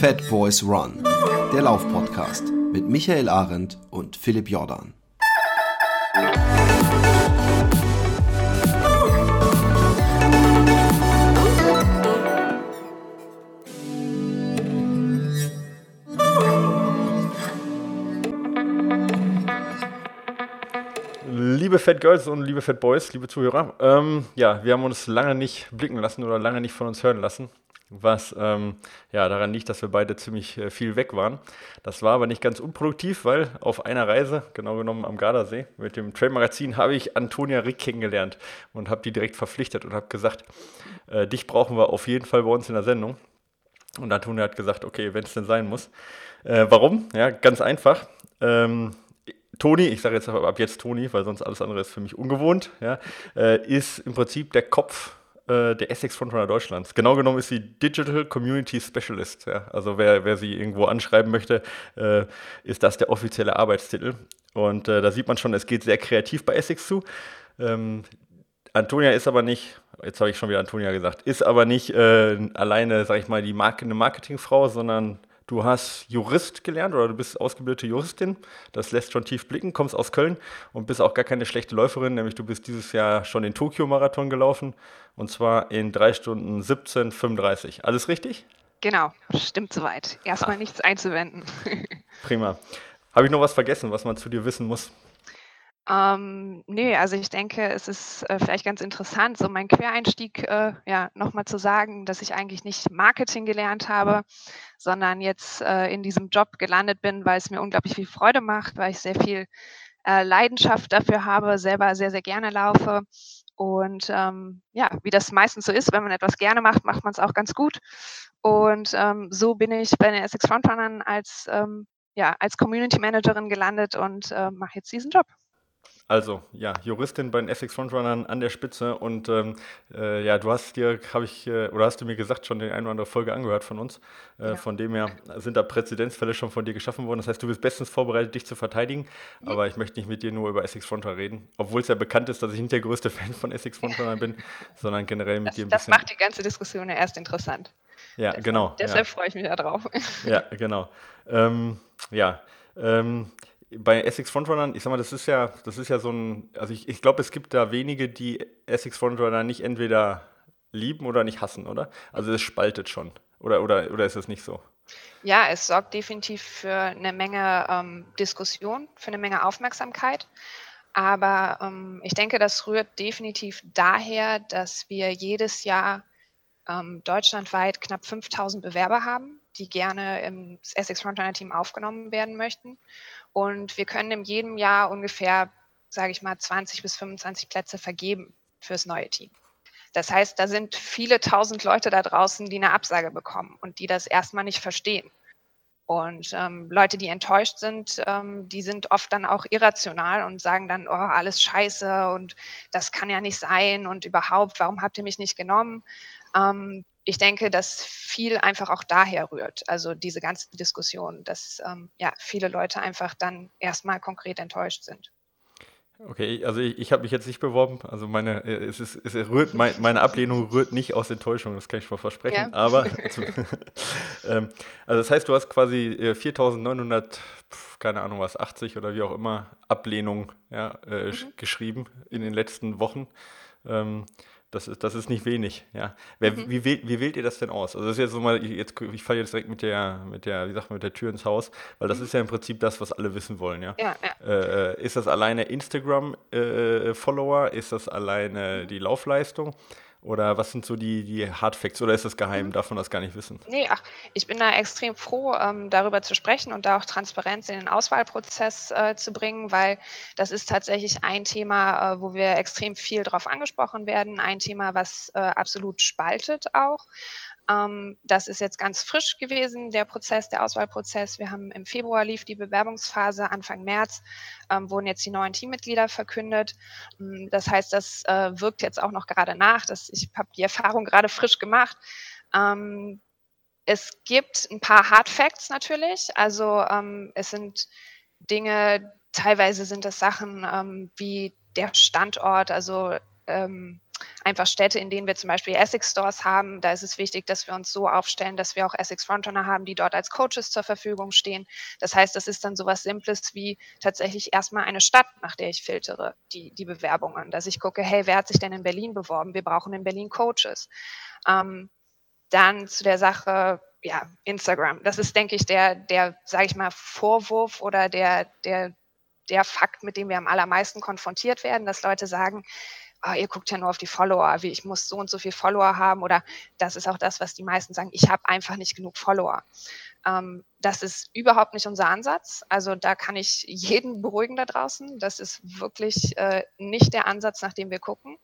Fat Boys Run, der Laufpodcast mit Michael Arendt und Philipp Jordan. Liebe Fat Girls und liebe Fat Boys, liebe Zuhörer, ähm, ja, wir haben uns lange nicht blicken lassen oder lange nicht von uns hören lassen was ähm, ja, daran liegt, dass wir beide ziemlich äh, viel weg waren. Das war aber nicht ganz unproduktiv, weil auf einer Reise, genau genommen am Gardasee, mit dem Trail-Magazin habe ich Antonia Rick kennengelernt und habe die direkt verpflichtet und habe gesagt, äh, dich brauchen wir auf jeden Fall bei uns in der Sendung. Und Antonia hat gesagt, okay, wenn es denn sein muss. Äh, warum? Ja, ganz einfach. Ähm, Toni, ich sage jetzt ab jetzt Toni, weil sonst alles andere ist für mich ungewohnt, ja, äh, ist im Prinzip der Kopf äh, der Essex Frontrunner Deutschlands. Genau genommen ist sie Digital Community Specialist. Ja? Also wer, wer sie irgendwo anschreiben möchte, äh, ist das der offizielle Arbeitstitel. Und äh, da sieht man schon, es geht sehr kreativ bei Essex zu. Ähm, Antonia ist aber nicht, jetzt habe ich schon wieder Antonia gesagt, ist aber nicht äh, alleine, sage ich mal, die Marke, eine Marketingfrau, sondern Du hast Jurist gelernt oder du bist ausgebildete Juristin. Das lässt schon tief blicken. Kommst aus Köln und bist auch gar keine schlechte Läuferin, nämlich du bist dieses Jahr schon den Tokio-Marathon gelaufen und zwar in 3 Stunden 17,35. Alles richtig? Genau, stimmt soweit. Erstmal ah. nichts einzuwenden. Prima. Habe ich noch was vergessen, was man zu dir wissen muss? Ähm, ne, also ich denke, es ist äh, vielleicht ganz interessant, so mein Quereinstieg äh, ja, nochmal zu sagen, dass ich eigentlich nicht Marketing gelernt habe, sondern jetzt äh, in diesem Job gelandet bin, weil es mir unglaublich viel Freude macht, weil ich sehr viel äh, Leidenschaft dafür habe, selber sehr, sehr gerne laufe. Und ähm, ja, wie das meistens so ist, wenn man etwas gerne macht, macht man es auch ganz gut. Und ähm, so bin ich bei den Essex Frontrunnern als, ähm, ja, als Community Managerin gelandet und äh, mache jetzt diesen Job. Also, ja, Juristin bei den Essex Frontrunnern an der Spitze und ähm, äh, ja, du hast dir, habe ich, äh, oder hast du mir gesagt, schon die eine oder andere Folge angehört von uns. Äh, ja. Von dem her sind da Präzedenzfälle schon von dir geschaffen worden. Das heißt, du bist bestens vorbereitet, dich zu verteidigen. Ja. Aber ich möchte nicht mit dir nur über Essex Frontrunner reden, obwohl es ja bekannt ist, dass ich nicht der größte Fan von Essex Frontrunnern bin, sondern generell mit das, dir ein bisschen. Das macht die ganze Diskussion ja erst interessant. Ja, deshalb, genau. Deshalb ja. freue ich mich da drauf. Ja, genau. Ähm, ja. Ähm, bei Essex Frontrunnern, ich sag mal, das ist ja, das ist ja so ein, also ich, ich glaube, es gibt da wenige, die Essex Frontrunner nicht entweder lieben oder nicht hassen, oder? Also es spaltet schon. Oder, oder, oder ist es nicht so? Ja, es sorgt definitiv für eine Menge ähm, Diskussion, für eine Menge Aufmerksamkeit. Aber ähm, ich denke, das rührt definitiv daher, dass wir jedes Jahr ähm, deutschlandweit knapp 5000 Bewerber haben, die gerne ins Essex Frontrunner Team aufgenommen werden möchten. Und wir können in jedem Jahr ungefähr, sage ich mal, 20 bis 25 Plätze vergeben fürs neue Team. Das heißt, da sind viele tausend Leute da draußen, die eine Absage bekommen und die das erstmal nicht verstehen. Und ähm, Leute, die enttäuscht sind, ähm, die sind oft dann auch irrational und sagen dann, oh, alles scheiße und das kann ja nicht sein und überhaupt, warum habt ihr mich nicht genommen? Ähm, ich denke, dass viel einfach auch daher rührt. Also diese ganze Diskussion, dass ähm, ja, viele Leute einfach dann erstmal konkret enttäuscht sind. Okay, also ich, ich habe mich jetzt nicht beworben. Also meine, äh, es ist, es rührt, mein, meine Ablehnung rührt nicht aus Enttäuschung, das kann ich schon versprechen. Ja. Aber, also, ähm, also das heißt, du hast quasi 4.900, äh, keine Ahnung was, 80 oder wie auch immer, Ablehnung ja, äh, mhm. geschrieben in den letzten Wochen. Ähm, das ist, das ist nicht wenig, ja. Wer, mhm. wie, wählt, wie wählt ihr das denn aus? Also das ist jetzt so mal, jetzt, ich falle jetzt direkt mit der, mit der, wie sagt man, mit der Tür ins Haus, weil das mhm. ist ja im Prinzip das, was alle wissen wollen, ja. ja, ja. Äh, ist das alleine Instagram-Follower? Äh, ist das alleine mhm. die Laufleistung? Oder was sind so die, die Hardfacts? Oder ist das geheim? Mhm. Darf man das gar nicht wissen? Nee, ach, ich bin da extrem froh, ähm, darüber zu sprechen und da auch Transparenz in den Auswahlprozess äh, zu bringen, weil das ist tatsächlich ein Thema, äh, wo wir extrem viel drauf angesprochen werden. Ein Thema, was äh, absolut spaltet auch. Ähm, das ist jetzt ganz frisch gewesen, der Prozess, der Auswahlprozess. Wir haben im Februar lief die Bewerbungsphase, Anfang März ähm, wurden jetzt die neuen Teammitglieder verkündet. Ähm, das heißt, das äh, wirkt jetzt auch noch gerade nach. Das, ich habe die Erfahrung gerade frisch gemacht. Ähm, es gibt ein paar Hard Facts natürlich. Also ähm, es sind Dinge, teilweise sind das Sachen ähm, wie der Standort, also ähm, einfach Städte, in denen wir zum Beispiel Essex Stores haben. Da ist es wichtig, dass wir uns so aufstellen, dass wir auch Essex Frontrunner haben, die dort als Coaches zur Verfügung stehen. Das heißt, das ist dann so was Simples wie tatsächlich erstmal eine Stadt, nach der ich filtere, die, die Bewerbungen. Dass ich gucke, hey, wer hat sich denn in Berlin beworben? Wir brauchen in Berlin Coaches. Ähm, dann zu der Sache, ja, Instagram. Das ist, denke ich, der, der, sage ich mal, Vorwurf oder der, der, der Fakt, mit dem wir am allermeisten konfrontiert werden, dass Leute sagen, oh, ihr guckt ja nur auf die Follower, wie ich muss so und so viel Follower haben oder das ist auch das, was die meisten sagen, ich habe einfach nicht genug Follower. Ähm, das ist überhaupt nicht unser Ansatz. Also da kann ich jeden beruhigen da draußen. Das ist wirklich äh, nicht der Ansatz, nach dem wir gucken.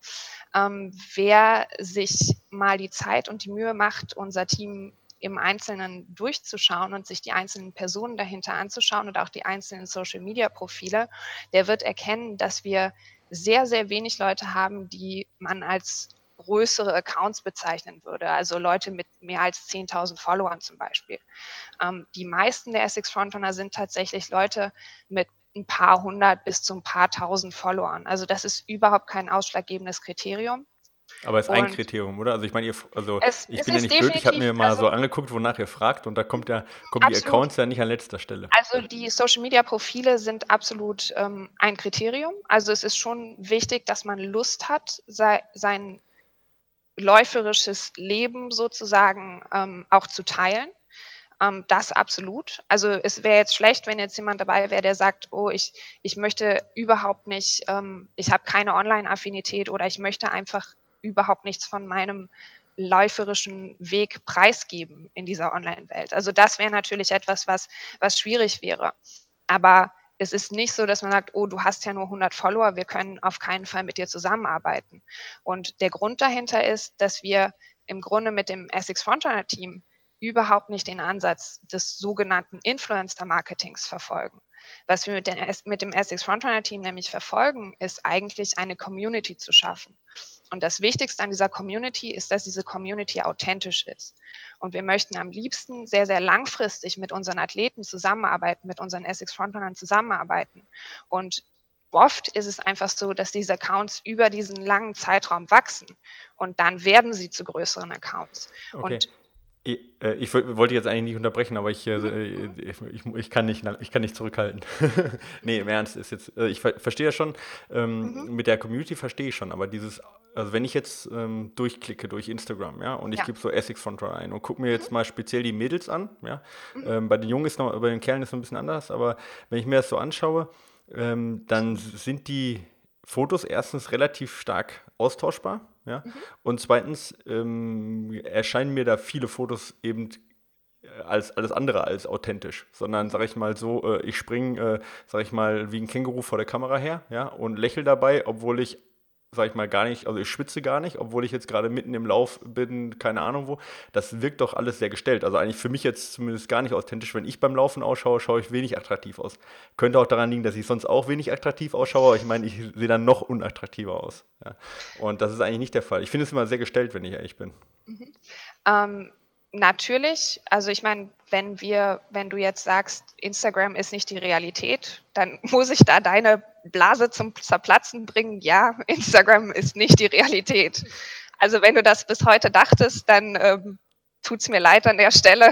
Ähm, wer sich mal die Zeit und die Mühe macht, unser Team im Einzelnen durchzuschauen und sich die einzelnen Personen dahinter anzuschauen und auch die einzelnen Social-Media-Profile, der wird erkennen, dass wir sehr, sehr wenig Leute haben, die man als größere Accounts bezeichnen würde, also Leute mit mehr als 10.000 Followern zum Beispiel. Ähm, die meisten der Essex Frontrunner sind tatsächlich Leute mit ein paar hundert bis zu ein paar tausend Followern. Also das ist überhaupt kein ausschlaggebendes Kriterium. Aber es ist ein Kriterium, oder? Also ich meine, ihr, also es, ich bin ja nicht blöd, ich habe mir mal also, so angeguckt, wonach ihr fragt und da kommt ja, kommen die Accounts ja nicht an letzter Stelle. Also die Social Media Profile sind absolut ähm, ein Kriterium. Also es ist schon wichtig, dass man Lust hat, sei, sein läuferisches Leben sozusagen ähm, auch zu teilen. Ähm, das absolut. Also es wäre jetzt schlecht, wenn jetzt jemand dabei wäre, der sagt, oh, ich, ich möchte überhaupt nicht, ähm, ich habe keine Online-Affinität oder ich möchte einfach überhaupt nichts von meinem läuferischen Weg preisgeben in dieser Online-Welt. Also das wäre natürlich etwas, was, was schwierig wäre. Aber es ist nicht so, dass man sagt, oh, du hast ja nur 100 Follower, wir können auf keinen Fall mit dir zusammenarbeiten. Und der Grund dahinter ist, dass wir im Grunde mit dem Essex Frontrunner Team überhaupt nicht den Ansatz des sogenannten Influencer-Marketings verfolgen. Was wir mit, mit dem Essex Frontrunner Team nämlich verfolgen, ist eigentlich eine Community zu schaffen. Und das Wichtigste an dieser Community ist, dass diese Community authentisch ist. Und wir möchten am liebsten sehr, sehr langfristig mit unseren Athleten zusammenarbeiten, mit unseren Essex Frontrunnern zusammenarbeiten. Und oft ist es einfach so, dass diese Accounts über diesen langen Zeitraum wachsen und dann werden sie zu größeren Accounts. Okay. Und ich, äh, wollte jetzt eigentlich nicht unterbrechen, aber ich, äh, ich, ich, kann, nicht, ich kann nicht zurückhalten. nee, im Ernst ist jetzt, äh, ich verstehe ja schon, ähm, mhm. mit der Community verstehe ich schon, aber dieses also wenn ich jetzt ähm, durchklicke durch Instagram, ja, und ich ja. gebe so Essex Frontrunner ein und gucke mir jetzt mhm. mal speziell die Mädels an, ja, mhm. ähm, bei den Jungen ist noch, bei den Kerlen ist es ein bisschen anders, aber wenn ich mir das so anschaue, ähm, dann sind die Fotos erstens relativ stark austauschbar, ja, mhm. und zweitens ähm, erscheinen mir da viele Fotos eben äh, als alles andere als authentisch, sondern sag ich mal so, äh, ich springe, äh, sag ich mal, wie ein Känguru vor der Kamera her, ja, und lächle dabei, obwohl ich sag ich mal, gar nicht, also ich schwitze gar nicht, obwohl ich jetzt gerade mitten im Lauf bin, keine Ahnung wo. Das wirkt doch alles sehr gestellt. Also eigentlich für mich jetzt zumindest gar nicht authentisch. Wenn ich beim Laufen ausschaue, schaue ich wenig attraktiv aus. Könnte auch daran liegen, dass ich sonst auch wenig attraktiv ausschaue, aber ich meine, ich sehe dann noch unattraktiver aus. Ja. Und das ist eigentlich nicht der Fall. Ich finde es immer sehr gestellt, wenn ich ehrlich bin. Mhm. Ähm, natürlich, also ich meine, wenn wir, wenn du jetzt sagst, Instagram ist nicht die Realität, dann muss ich da deine Blase zum Zerplatzen bringen. Ja, Instagram ist nicht die Realität. Also wenn du das bis heute dachtest, dann ähm, tut es mir leid an der Stelle.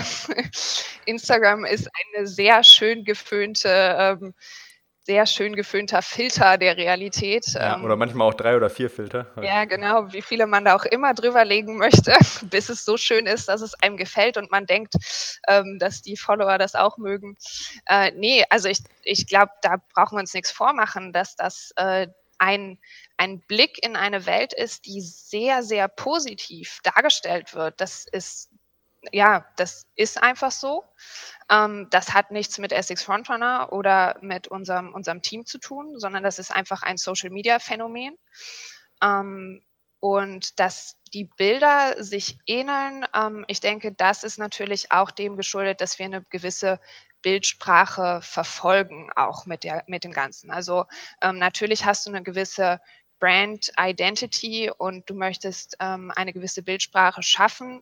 Instagram ist eine sehr schön geföhnte ähm, sehr schön geföhnter Filter der Realität. Ja, ähm, oder manchmal auch drei oder vier Filter. Ja, genau, wie viele man da auch immer drüber legen möchte, bis es so schön ist, dass es einem gefällt und man denkt, ähm, dass die Follower das auch mögen. Äh, nee, also ich, ich glaube, da brauchen wir uns nichts vormachen, dass das äh, ein, ein Blick in eine Welt ist, die sehr, sehr positiv dargestellt wird. Das ist ja, das ist einfach so. Ähm, das hat nichts mit Essex Frontrunner oder mit unserem, unserem Team zu tun, sondern das ist einfach ein Social-Media-Phänomen. Ähm, und dass die Bilder sich ähneln, ähm, ich denke, das ist natürlich auch dem geschuldet, dass wir eine gewisse Bildsprache verfolgen, auch mit, der, mit dem Ganzen. Also ähm, natürlich hast du eine gewisse Brand Identity und du möchtest ähm, eine gewisse Bildsprache schaffen,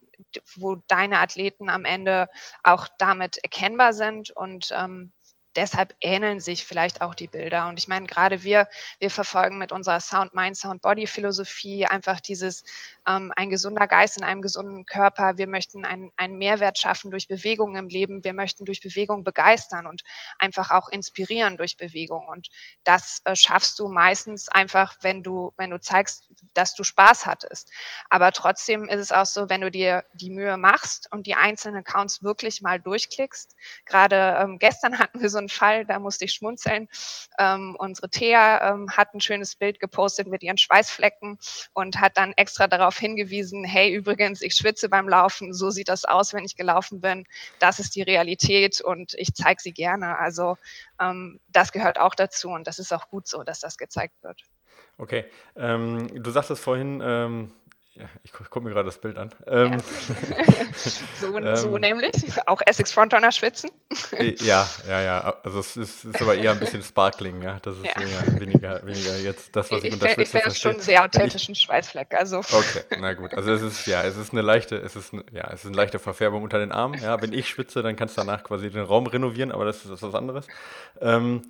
wo deine Athleten am Ende auch damit erkennbar sind und ähm, deshalb ähneln sich vielleicht auch die Bilder. Und ich meine, gerade wir, wir verfolgen mit unserer Sound Mind, Sound Body Philosophie einfach dieses ähm, ein gesunder Geist in einem gesunden Körper. Wir möchten einen, einen Mehrwert schaffen durch Bewegung im Leben. Wir möchten durch Bewegung begeistern und einfach auch inspirieren durch Bewegung. Und das äh, schaffst du meistens einfach, wenn du, wenn du zeigst, dass du Spaß hattest. Aber trotzdem ist es auch so, wenn du dir die Mühe machst und die einzelnen Accounts wirklich mal durchklickst. Gerade ähm, gestern hatten wir so einen Fall, da musste ich schmunzeln. Ähm, unsere Thea ähm, hat ein schönes Bild gepostet mit ihren Schweißflecken und hat dann extra darauf hingewiesen, hey, übrigens, ich schwitze beim Laufen, so sieht das aus, wenn ich gelaufen bin. Das ist die Realität und ich zeige sie gerne. Also ähm, das gehört auch dazu und das ist auch gut so, dass das gezeigt wird. Okay, ähm, du sagtest vorhin, ähm, ja, ich gucke mir gerade das Bild an. Ähm, so, ähm, so nämlich. Auch Essex Frontrunner schwitzen. ja, ja, ja. Also es ist, ist, aber eher ein bisschen Sparkling, ja. Das ist ja. weniger, weniger jetzt das, was ich, ich unter Schwitzen. Ich schon sehr authentischen Schweißfleck. Also. Okay, na gut. Also es ist, ja, es ist eine leichte, es ist, ja, es ist eine leichte Verfärbung unter den Armen. Ja, wenn ich schwitze, dann kannst du danach quasi den Raum renovieren, aber das ist, das ist was anderes. Ähm,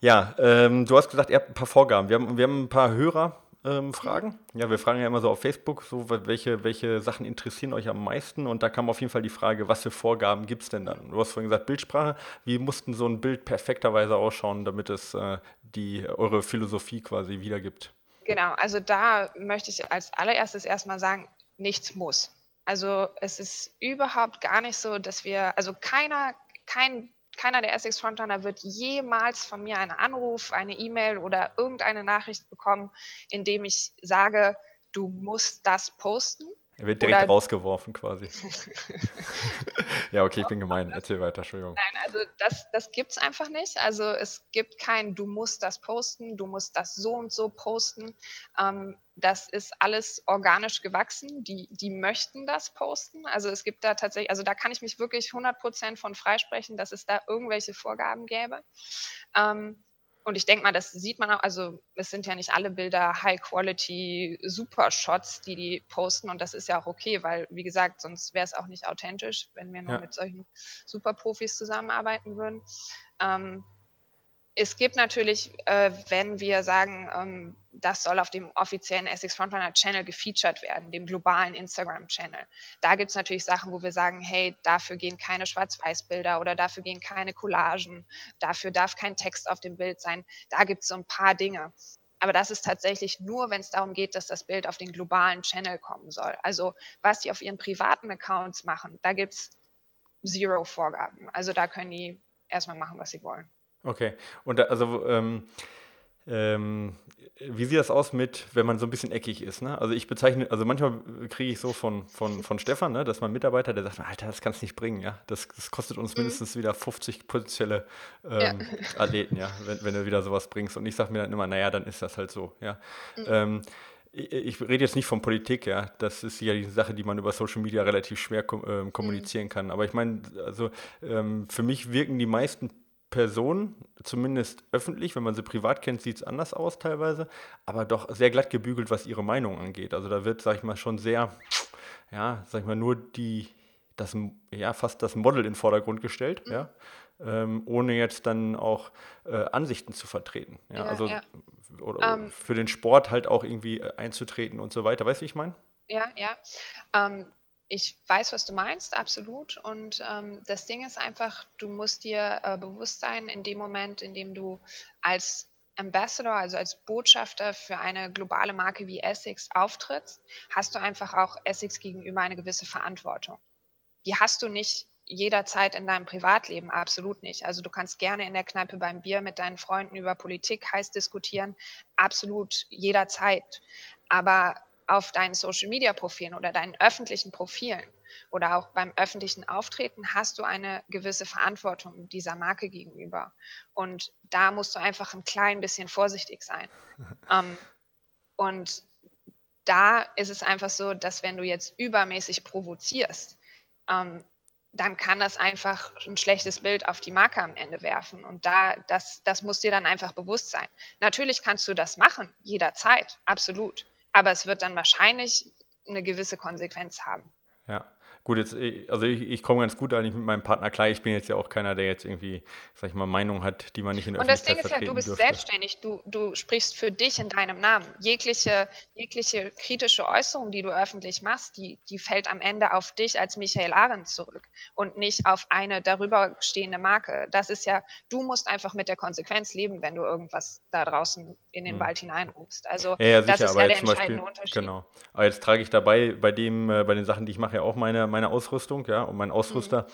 ja, ähm, du hast gesagt, ihr habt ein paar Vorgaben. Wir haben, wir haben ein paar Hörer, ähm, fragen. Ja, wir fragen ja immer so auf Facebook, so welche, welche Sachen interessieren euch am meisten und da kam auf jeden Fall die Frage, was für Vorgaben gibt es denn dann? Du hast vorhin gesagt, Bildsprache. Wie mussten so ein Bild perfekterweise ausschauen, damit es äh, die, eure Philosophie quasi wiedergibt? Genau, also da möchte ich als allererstes erstmal sagen, nichts muss. Also es ist überhaupt gar nicht so, dass wir, also keiner, kein keiner der Essex Frontrunner wird jemals von mir einen Anruf, eine E-Mail oder irgendeine Nachricht bekommen, in dem ich sage, du musst das posten. Er wird direkt Oder rausgeworfen quasi. ja, okay, ich bin gemein. Erzähl weiter, Entschuldigung. Nein, also das, das gibt es einfach nicht. Also es gibt kein, du musst das posten, du musst das so und so posten. Ähm, das ist alles organisch gewachsen. Die, die möchten das posten. Also es gibt da tatsächlich, also da kann ich mich wirklich 100% von freisprechen, dass es da irgendwelche Vorgaben gäbe. Ähm, und ich denke mal, das sieht man auch, also es sind ja nicht alle Bilder High-Quality Super-Shots, die die posten und das ist ja auch okay, weil wie gesagt, sonst wäre es auch nicht authentisch, wenn wir nur ja. mit solchen Super-Profis zusammenarbeiten würden. Ähm, es gibt natürlich, äh, wenn wir sagen, ähm, das soll auf dem offiziellen Essex Frontrunner Channel gefeatured werden, dem globalen Instagram Channel. Da gibt es natürlich Sachen, wo wir sagen, hey, dafür gehen keine Schwarz-Weiß-Bilder oder dafür gehen keine Collagen, dafür darf kein Text auf dem Bild sein. Da gibt es so ein paar Dinge. Aber das ist tatsächlich nur, wenn es darum geht, dass das Bild auf den globalen Channel kommen soll. Also was die auf ihren privaten Accounts machen, da gibt es zero Vorgaben. Also da können die erstmal machen, was sie wollen. Okay. Und da, also, ähm, ähm, wie sieht das aus mit, wenn man so ein bisschen eckig ist? Ne? Also ich bezeichne, also manchmal kriege ich so von, von, von Stefan, ne, dass mein Mitarbeiter, der sagt, Alter, das kannst du nicht bringen, ja. Das, das kostet uns mhm. mindestens wieder 50 potenzielle ähm, ja. Athleten, ja, wenn, wenn du wieder sowas bringst. Und ich sage mir dann immer, naja, dann ist das halt so, ja. Mhm. Ähm, ich, rede jetzt nicht von Politik, ja. Das ist ja die Sache, die man über Social Media relativ schwer kom äh, kommunizieren kann. Aber ich meine, also ähm, für mich wirken die meisten Person, zumindest öffentlich, wenn man sie privat kennt, sieht es anders aus teilweise, aber doch sehr glatt gebügelt, was ihre Meinung angeht. Also da wird, sag ich mal, schon sehr, ja, sag ich mal, nur die, das, ja, fast das Model in den Vordergrund gestellt, mhm. ja, ähm, ohne jetzt dann auch äh, Ansichten zu vertreten. Ja, ja also ja. Oder, um, ähm. für den Sport halt auch irgendwie äh, einzutreten und so weiter. Weißt du, wie ich meine? Ja, ja. Ähm, ich weiß, was du meinst, absolut. Und ähm, das Ding ist einfach, du musst dir äh, bewusst sein, in dem Moment, in dem du als Ambassador, also als Botschafter für eine globale Marke wie Essex auftrittst, hast du einfach auch Essex gegenüber eine gewisse Verantwortung. Die hast du nicht jederzeit in deinem Privatleben, absolut nicht. Also du kannst gerne in der Kneipe beim Bier mit deinen Freunden über Politik heiß diskutieren, absolut jederzeit. Aber auf deinen Social-Media-Profilen oder deinen öffentlichen Profilen oder auch beim öffentlichen Auftreten hast du eine gewisse Verantwortung dieser Marke gegenüber. Und da musst du einfach ein klein bisschen vorsichtig sein. ähm, und da ist es einfach so, dass wenn du jetzt übermäßig provozierst, ähm, dann kann das einfach ein schlechtes Bild auf die Marke am Ende werfen. Und da, das, das muss dir dann einfach bewusst sein. Natürlich kannst du das machen, jederzeit, absolut aber es wird dann wahrscheinlich eine gewisse Konsequenz haben. Ja. Gut, jetzt, äh, also ich, ich komme ganz gut eigentlich mit meinem Partner klar. Ich bin jetzt ja auch keiner, der jetzt irgendwie, sag ich mal, Meinung hat, die man nicht in der Und das Ding ist ja, vertreten du bist dürfte. selbstständig, du, du sprichst für dich in deinem Namen. Jegliche, jegliche kritische Äußerung, die du öffentlich machst, die, die fällt am Ende auf dich als Michael Arendt zurück und nicht auf eine darüber stehende Marke. Das ist ja, du musst einfach mit der Konsequenz leben, wenn du irgendwas da draußen in den Hm. Wald hineinrufst. Also Ja, ja, das sicher, ist aber ja der jetzt zum Beispiel, entscheidende Unterschied. genau. Aber jetzt trage ich dabei bei dem, äh, bei den Sachen, die ich mache, ja auch meine, meine Ausrüstung, ja, und mein Ausrüster,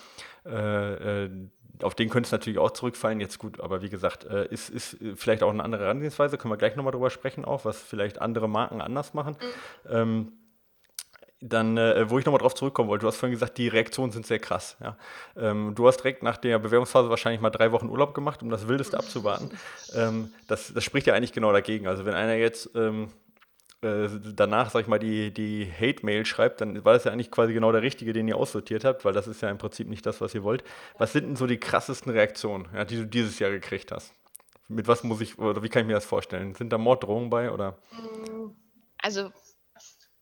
äh, äh, auf den könnte es natürlich auch zurückfallen. Jetzt gut, aber wie gesagt, äh, ist, ist vielleicht auch eine andere Herangehensweise, können wir gleich nochmal drüber sprechen, auch, was vielleicht andere Marken anders machen. Ähm, dann, äh, wo ich nochmal drauf zurückkommen wollte, du hast vorhin gesagt, die Reaktionen sind sehr krass. Ja. Ähm, du hast direkt nach der Bewerbungsphase wahrscheinlich mal drei Wochen Urlaub gemacht, um das Wildeste abzuwarten. Ähm, das, das spricht ja eigentlich genau dagegen. Also wenn einer jetzt ähm, äh, danach, sag ich mal, die, die Hate-Mail schreibt, dann war das ja eigentlich quasi genau der Richtige, den ihr aussortiert habt, weil das ist ja im Prinzip nicht das, was ihr wollt. Was sind denn so die krassesten Reaktionen, ja, die du dieses Jahr gekriegt hast? Mit was muss ich, oder wie kann ich mir das vorstellen? Sind da Morddrohungen bei oder? Also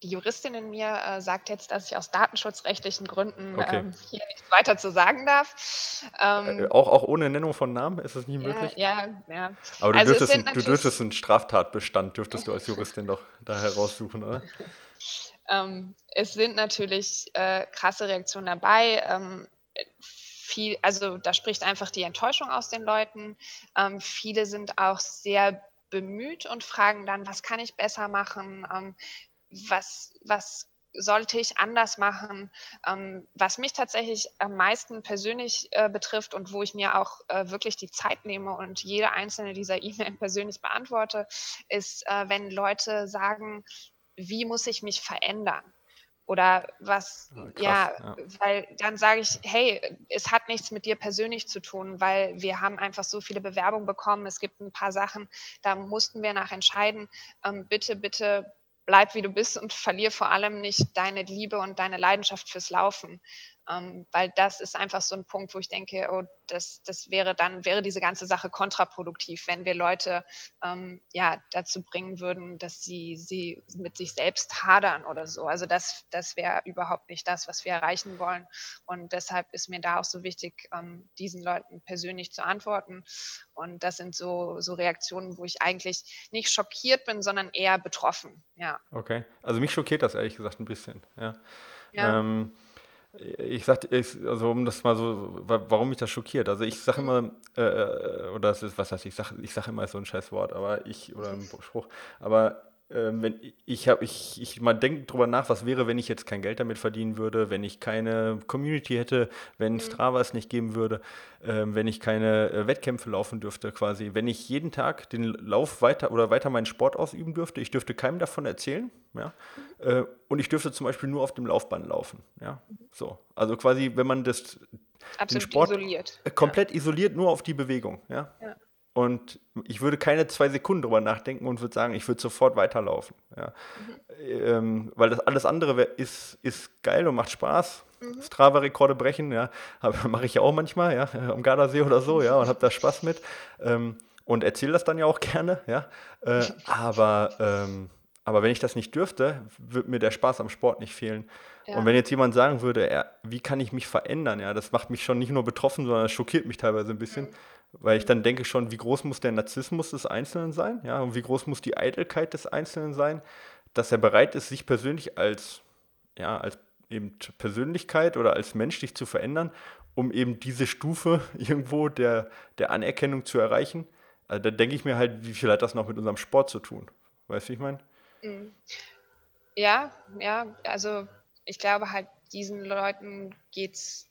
die Juristin in mir äh, sagt jetzt, dass ich aus datenschutzrechtlichen Gründen Okay. ähm, hier nichts weiter zu sagen darf. Ähm, Äh, auch, auch ohne Nennung von Namen ist nicht ja, möglich? ja, ja. Aber du, Also es dürftest, ein, du dürftest einen Straftatbestand, dürftest du als Juristin doch da heraussuchen, oder? Ähm, es sind natürlich äh, krasse Reaktionen dabei. Ähm, viel, also da spricht einfach die Enttäuschung aus den Leuten. Ähm, viele sind auch sehr bemüht und fragen dann, was kann ich besser machen? Ähm, was, was sollte ich anders machen? Ähm, was mich tatsächlich am meisten persönlich äh, betrifft und wo ich mir auch äh, wirklich die Zeit nehme und jede einzelne dieser E-Mail persönlich beantworte, ist, äh, wenn Leute sagen, wie muss ich mich verändern? Oder was, Ah, krass, ja, ja. weil dann sage ich, hey, es hat nichts mit dir persönlich zu tun, weil wir haben einfach so viele Bewerbungen bekommen. Es gibt ein paar Sachen, da mussten wir nach entscheiden, ähm, bitte, bitte bleib wie du bist und verlier vor allem nicht deine Liebe und deine Leidenschaft fürs Laufen. Ähm, weil das ist einfach so ein Punkt, wo ich denke, oh, das, das wäre dann, wäre diese ganze Sache kontraproduktiv, wenn wir Leute ähm, ja dazu bringen würden, dass sie, sie mit sich selbst hadern oder so. Also das, das wäre überhaupt nicht das, was wir erreichen wollen. Und deshalb ist mir da auch so wichtig, ähm, diesen Leuten persönlich zu antworten. Und das sind so, so Reaktionen, wo ich eigentlich nicht schockiert bin, sondern eher betroffen. Ja. Okay. Also mich schockiert das ehrlich gesagt ein bisschen, ja. Ja. Ähm, ich sag, also um das mal so, wa- warum mich das schockiert. Also ich sage immer, äh, äh, oder das ist, was heißt, ich sage ich sag immer so ein scheiß Wort, aber ich, oder ein Spruch, aber ähm, wenn ich habe, ich, ich mal denke drüber nach, was wäre, wenn ich jetzt kein Geld damit verdienen würde, wenn ich keine Community hätte, wenn Strava es nicht geben würde, ähm, wenn ich keine äh, Wettkämpfe laufen dürfte, quasi, wenn ich jeden Tag den Lauf weiter oder weiter meinen Sport ausüben dürfte, ich dürfte keinem davon erzählen, ja, äh, und ich dürfte zum Beispiel nur auf dem Laufband laufen, ja, so, also quasi, wenn man das Absolut Sport- isoliert. komplett isoliert nur auf die Bewegung, ja. Ja. Und ich würde keine zwei Sekunden drüber nachdenken und würde sagen, ich würde sofort weiterlaufen. Ja. Ähm, weil das alles andere ist, ist geil und macht Spaß. Strava-Rekorde brechen, ja, mache ich ja auch manchmal, ja, am Gardasee oder so, ja, und habe da Spaß mit. Ähm, und erzähle das dann ja auch gerne, ja. Äh, aber, ähm, aber wenn ich das nicht dürfte, würde mir der Spaß am Sport nicht fehlen. Ja. Und wenn jetzt jemand sagen würde, ja, wie kann ich mich verändern, ja, das macht mich schon nicht nur betroffen, sondern schockiert mich teilweise ein bisschen, weil ich dann denke schon, wie groß muss der Narzissmus des Einzelnen sein, ja, und wie groß muss die Eitelkeit des Einzelnen sein, dass er bereit ist, sich persönlich als, ja, als eben Persönlichkeit oder als Mensch sich zu verändern, um eben diese Stufe irgendwo der, der Anerkennung zu erreichen. Also da denke ich mir halt, wie viel hat das noch mit unserem Sport zu tun? Weißt du, wie ich meine? Mhm. Ja, ja, also ich glaube halt, diesen Leuten geht es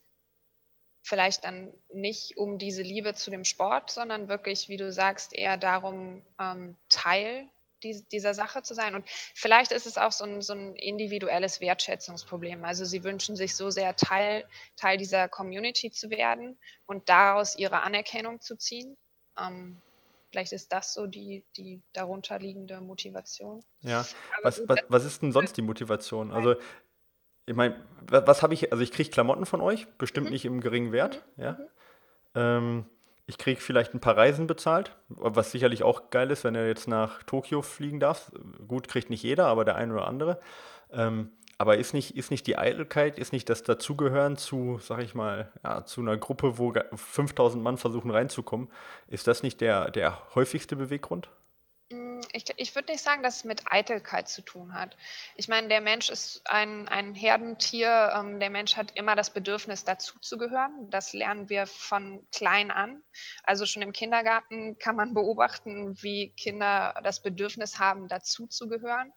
vielleicht dann nicht um diese Liebe zu dem Sport, sondern wirklich, wie du sagst, eher darum, ähm, Teil dies, dieser Sache zu sein. Und vielleicht ist es auch so ein, so ein individuelles Wertschätzungsproblem. Also sie wünschen sich so sehr Teil, Teil dieser Community zu werden und daraus ihre Anerkennung zu ziehen. Ähm, vielleicht ist das so die, die darunterliegende Motivation. Ja. Was, was, was ist denn sonst die Motivation? Also, ich meine, was, habe ich, also ich kriege Klamotten von euch, bestimmt nicht im geringen Wert, ja. Ähm, ich kriege vielleicht ein paar Reisen bezahlt, was sicherlich auch geil ist, wenn er jetzt nach Tokio fliegen darf. Gut, kriegt nicht jeder, aber der eine oder andere. Ähm, aber ist nicht, ist nicht die Eitelkeit, ist nicht das Dazugehören zu, sag ich mal, ja, zu einer Gruppe, wo 5000 Mann versuchen reinzukommen, ist das nicht der, der häufigste Beweggrund? Ich, ich würde nicht sagen, dass es mit Eitelkeit zu tun hat. Ich meine, der Mensch ist ein, ein Herdentier. Ähm, der Mensch hat immer das Bedürfnis, dazuzugehören. Das lernen wir von klein an. Also schon im Kindergarten kann man beobachten, wie Kinder das Bedürfnis haben, dazuzugehören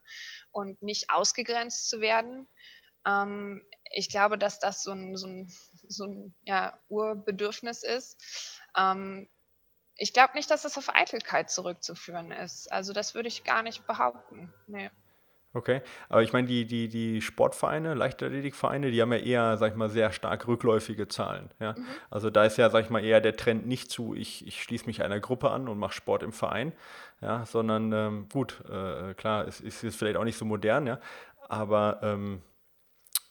und nicht ausgegrenzt zu werden. Ähm, ich glaube, dass das so ein, so ein, so ein ja, Urbedürfnis ist. Ähm, ich glaube nicht, dass es auf Eitelkeit zurückzuführen ist. Also das würde ich gar nicht behaupten. Nee. Okay, aber ich meine, die, die, die Sportvereine, Leichtathletikvereine, die haben ja eher, sag ich mal, sehr stark rückläufige Zahlen. Ja? Mhm. Also da ist ja, sag ich mal, eher der Trend nicht zu, ich, ich schließe mich einer Gruppe an und mache Sport im Verein, ja, sondern ähm, gut, äh, klar, es ist, ist vielleicht auch nicht so modern, ja, aber ähm,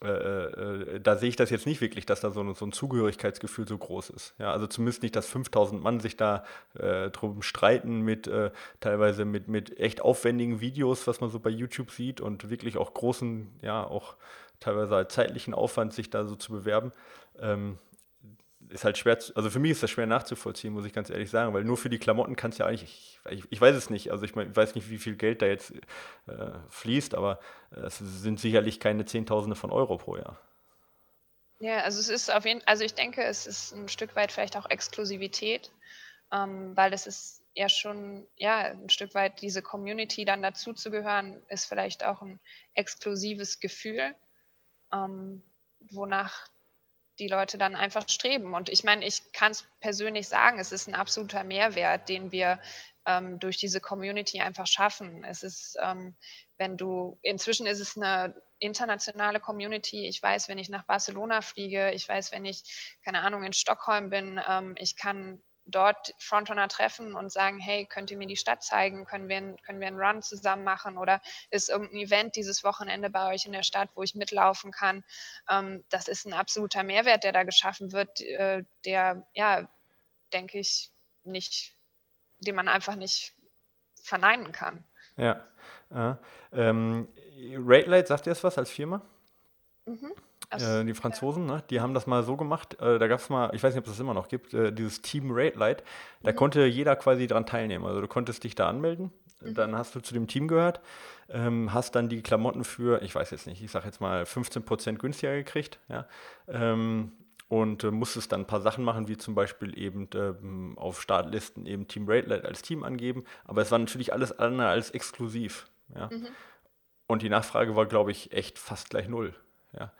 äh, äh, da sehe ich das jetzt nicht wirklich, dass da so, ein, so ein Zugehörigkeitsgefühl so groß ist. Ja, also zumindest nicht, dass 5000 Mann sich da äh, drum streiten mit äh, teilweise mit, mit echt aufwendigen Videos, was man so bei YouTube sieht und wirklich auch großen, ja, auch teilweise halt zeitlichen Aufwand, sich da so zu bewerben. Ähm, ist halt schwer, zu, also für mich ist das schwer nachzuvollziehen, muss ich ganz ehrlich sagen, weil nur für die Klamotten kannst du ja eigentlich, ich, ich, weiß es nicht, also ich, mein, ich, weiß nicht, wie viel Geld da jetzt äh, fließt, aber äh, es sind sicherlich keine Zehntausende von Euro pro Jahr. Ja, also es ist auf jeden also ich denke, es ist ein Stück weit vielleicht auch Exklusivität, ähm, weil es ist ja schon, ja, ein Stück weit diese Community dann dazuzugehören, ist vielleicht auch ein exklusives Gefühl, ähm, wonach die Leute dann einfach streben. Und ich meine, ich kann es persönlich sagen, es ist ein absoluter Mehrwert, den wir ähm, durch diese Community einfach schaffen. Es ist, ähm, wenn du, inzwischen ist es eine internationale Community. Ich weiß, wenn ich nach Barcelona fliege, ich weiß, wenn ich, keine Ahnung, in Stockholm bin, ähm, ich kann dort Frontrunner treffen und sagen, hey, könnt ihr mir die Stadt zeigen? Können wir, können wir einen Run zusammen machen? Oder ist irgendein Event dieses Wochenende bei euch in der Stadt, wo ich mitlaufen kann? Ähm, das ist ein absoluter Mehrwert, der da geschaffen wird, äh, der, ja, denke ich, nicht, den man einfach nicht verneinen kann. Ja. Äh, ähm, Rate Light, sagt ihr das was als Firma? Mhm. Äh, die Franzosen, ne? die haben das mal so gemacht. Äh, da gab es mal, ich weiß nicht, ob es das immer noch gibt, äh, dieses Team Raid Light. Da mhm. konnte jeder quasi dran teilnehmen. Also du konntest dich da anmelden, mhm. dann hast du zu dem Team gehört, ähm, hast dann die Klamotten für, ich weiß jetzt nicht, ich sag jetzt mal 15% günstiger gekriegt. Ja? Ähm, und äh, musstest dann ein paar Sachen machen, wie zum Beispiel eben ähm, auf Startlisten eben Team Raid Light als Team angeben. Aber es war natürlich alles andere als exklusiv. Ja? Mhm. Und die Nachfrage war, glaube ich, echt fast gleich null. Ja.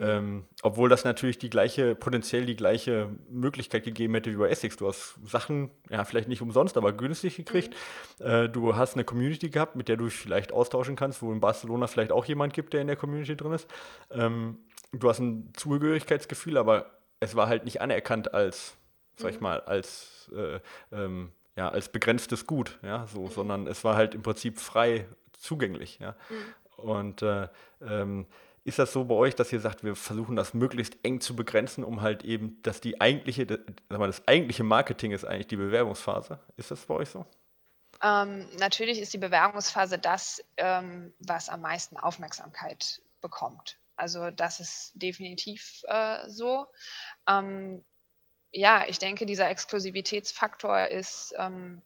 Ähm, obwohl das natürlich die gleiche, potenziell die gleiche Möglichkeit gegeben hätte wie bei Essex. Du hast Sachen, ja, vielleicht nicht umsonst, aber günstig gekriegt. Mhm. Äh, du hast eine Community gehabt, mit der du dich vielleicht austauschen kannst, wo in Barcelona vielleicht auch jemand gibt, der in der Community drin ist. Ähm, du hast ein Zugehörigkeitsgefühl, aber es war halt nicht anerkannt als, sag ich mhm. mal, als, äh, ähm, ja, als begrenztes Gut, ja, so, mhm. sondern es war halt im Prinzip frei zugänglich, ja. Mhm. Und äh, ähm, ist das so bei euch, dass ihr sagt, wir versuchen das möglichst eng zu begrenzen, um halt eben, dass die eigentliche, sag mal, das eigentliche Marketing ist eigentlich die Bewerbungsphase? Ist das bei euch so? Ähm, natürlich ist die Bewerbungsphase das, ähm, was am meisten Aufmerksamkeit bekommt. Also das ist definitiv äh, so. Ähm, ja, ich denke, dieser Exklusivitätsfaktor ist ähm,